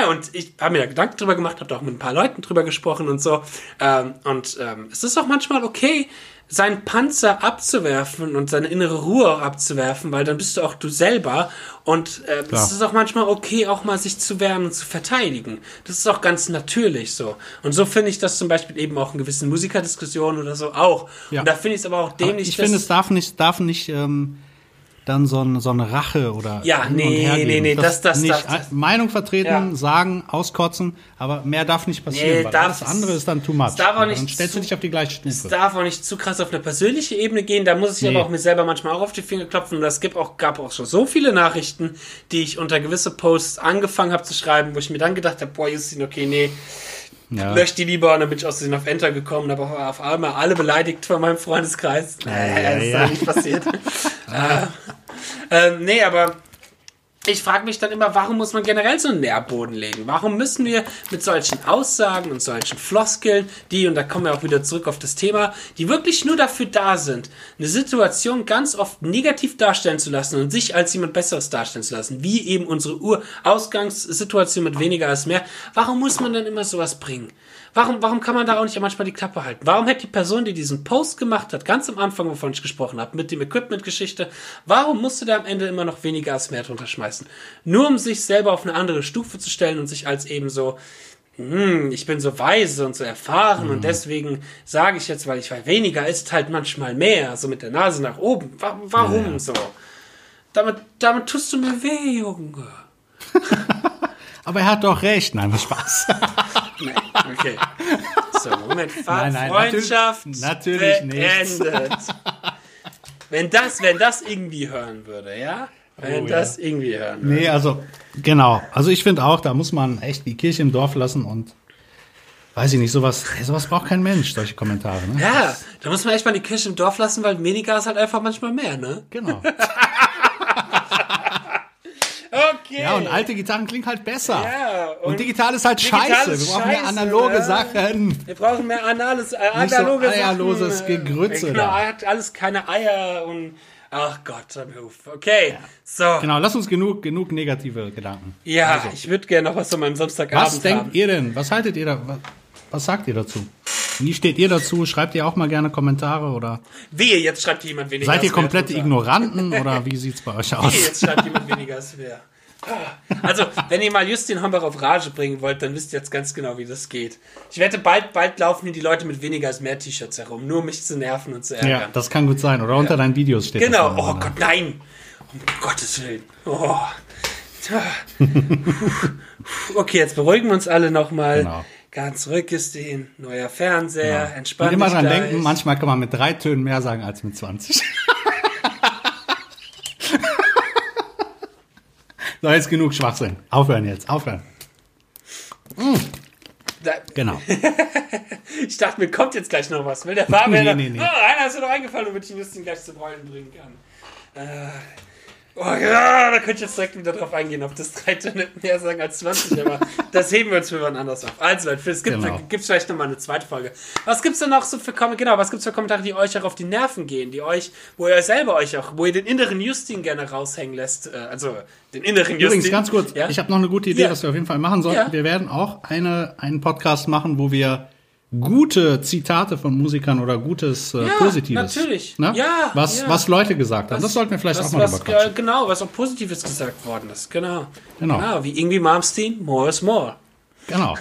ja, und ich habe mir da Gedanken drüber gemacht, habe da auch mit ein paar Leuten drüber gesprochen und so. Ähm, und ähm, es ist auch manchmal okay, seinen Panzer abzuwerfen und seine innere Ruhe auch abzuwerfen, weil dann bist du auch du selber und äh, es ist auch manchmal okay, auch mal sich zu wehren und zu verteidigen. Das ist auch ganz natürlich so. Und so finde ich das zum Beispiel eben auch in gewissen Musikerdiskussionen oder so auch. Ja. Und da finde ich es aber auch dämlich. Ich finde, es darf nicht, darf nicht ähm, dann so, ein, so eine Rache oder ja nee nee nee das das, nicht das, das, Meinung vertreten ja. sagen auskotzen aber mehr darf nicht passieren nee, darf, das andere ist dann too much darf auch nicht dann stellst zu, du dich auf die gleiche Stufe es darf auch nicht zu krass auf eine persönliche Ebene gehen da muss ich nee. aber auch mir selber manchmal auch auf die Finger klopfen und es gibt auch gab auch schon so viele Nachrichten die ich unter gewisse Posts angefangen habe zu schreiben wo ich mir dann gedacht habe boah Justin okay nee ja. löscht die lieber und dann bin ich aus dem auf Enter gekommen und habe auf einmal alle beleidigt von meinem Freundeskreis. Ja, ja, das ist ja. nicht passiert. äh, ähm, nee, aber ich frage mich dann immer, warum muss man generell so einen Nährboden legen? Warum müssen wir mit solchen Aussagen und solchen Floskeln, die, und da kommen wir auch wieder zurück auf das Thema, die wirklich nur dafür da sind, eine Situation ganz oft negativ darstellen zu lassen und sich als jemand Besseres darstellen zu lassen, wie eben unsere Urausgangssituation mit weniger als mehr, warum muss man dann immer sowas bringen? Warum, warum kann man da auch nicht manchmal die Klappe halten? Warum hätte die Person, die diesen Post gemacht hat, ganz am Anfang, wovon ich gesprochen habe, mit dem Equipment-Geschichte, warum musste der am Ende immer noch weniger als mehr drunter schmeißen? Nur um sich selber auf eine andere Stufe zu stellen und sich als eben so, hm, ich bin so weise und so erfahren mhm. und deswegen sage ich jetzt, weil ich weiß, weniger ist halt manchmal mehr, so mit der Nase nach oben. Warum ja. so? Damit, damit tust du mir weh, Junge. Aber er hat doch recht. Nein, was Spaß. Nein, okay. So, Moment. Nein, nein, Freundschaft natürlich, natürlich beendet. Wenn das, wenn das irgendwie hören würde, ja? Wenn oh, das ja. irgendwie hören würde. Nee, also, genau. Also ich finde auch, da muss man echt die Kirche im Dorf lassen und weiß ich nicht, sowas, sowas braucht kein Mensch, solche Kommentare. Ne? Ja, da muss man echt mal die Kirche im Dorf lassen, weil weniger ist halt einfach manchmal mehr, ne? Genau. Okay. Ja, und alte Gitarren klingen halt besser. Ja, und, und digital ist halt scheiße. Wir brauchen mehr analoge ja. Sachen. Wir brauchen mehr anales, äh, analoge Nicht so eierloses Sachen. Gegrütze. Genau, er hat alles keine Eier und Ach Gott, mir auf. Okay, so. Genau, lass uns genug, genug negative Gedanken. Ja, ich würde gerne noch was von meinem Samstagabend Was denkt haben. ihr denn? Was haltet ihr da? Was, was sagt ihr dazu? Wie steht ihr dazu? Schreibt ihr auch mal gerne Kommentare oder Wehe, jetzt schreibt jemand weniger. seid ihr komplette drunter. Ignoranten oder wie sieht's bei euch Wehe, aus? jetzt schreibt jemand weniger als wer. Also, wenn ihr mal Justin Hombach auf Rage bringen wollt, dann wisst ihr jetzt ganz genau, wie das geht. Ich wette, bald, bald laufen hier die Leute mit weniger als mehr T-Shirts herum, nur um mich zu nerven und zu ärgern. Ja, das kann gut sein. Oder unter deinen Videos steht Genau, das. oh Gott, nein! Um Gottes Willen. Oh. Okay, jetzt beruhigen wir uns alle nochmal. Genau. Ganz den neuer Fernseher, dann. entspannt. Und immer dran gleich. denken, manchmal kann man mit drei Tönen mehr sagen als mit 20. so, jetzt genug Schwachsinn. Aufhören jetzt, aufhören. Da, Genau. ich dachte, mir kommt jetzt gleich noch was. Will der Fabian? Nee, nee, nee. Oh, einer ist mir noch eingefallen, damit ich Justin gleich zum Heulen bringen kann. Äh, oh ja, da könnte ich jetzt direkt wieder drauf eingehen, ob das drei Töne mehr sagen als 20, aber das heben wir uns für wann anders auf. Also Leute, es gibt, Genau. gibt's vielleicht nochmal eine zweite Folge. Was gibt's denn noch so für Kommentare? Genau, was gibt's für Kommentare, die euch auch auf die Nerven gehen, die euch, wo ihr selber euch auch, wo ihr den inneren Justin gerne raushängen lässt, äh, also den inneren Justin. Übrigens, ganz kurz, Ja? ich habe noch eine gute Idee, Ja. was wir auf jeden Fall machen sollten. Ja. Wir werden auch eine, einen Podcast machen, wo wir gute Zitate von Musikern oder gutes äh, Ja, Positives. natürlich. Ne? Ja, was, ja. was Leute gesagt haben. das sollten wir vielleicht was, auch mal was, äh, Genau, was auch Positives gesagt worden ist. Genau. Genau. wie irgendwie Malmsteen, more is more. Genau.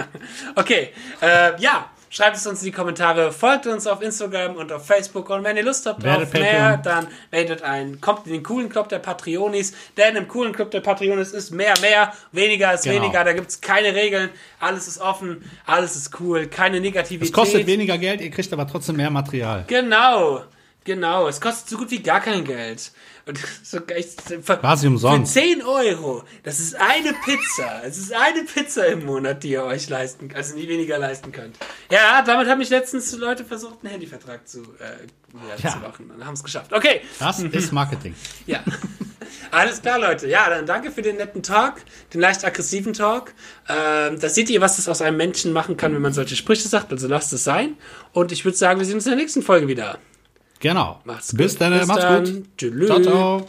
Okay, äh, ja. Schreibt es uns in die Kommentare, folgt uns auf Instagram und auf Facebook und wenn ihr Lust habt Werdet auf mehr, Patreon. dann werdet ein, kommt in den coolen Club der Patreonis, denn im coolen Club der Patreonis ist mehr, mehr, weniger ist Genau. weniger, da gibt es keine Regeln, alles ist offen, alles ist cool, keine Negativität. Es kostet weniger Geld, ihr kriegt aber trotzdem mehr Material. Genau, genau. Es kostet so gut wie gar kein Geld. Und so für, Quasi umsonst. Für 10 Euro. Das ist eine Pizza. Es ist eine Pizza im Monat, die ihr euch leisten könnt, also nie weniger leisten könnt. Ja, damit haben mich letztens Leute versucht, einen Handyvertrag zu, äh, ja, Ja. zu machen und haben es geschafft. Okay, Das ist Marketing. ja. Alles klar, Leute. Ja, dann danke für den netten Talk, den leicht aggressiven Talk. Ähm, da seht ihr, was das aus einem Menschen machen kann, wenn man solche Sprüche sagt. Also lasst es sein. Und ich würde sagen, wir sehen uns in der nächsten Folge wieder. Genau. Macht's Bis gut. dann, Bis macht's dann. gut. Tschüss. Ciao, ciao.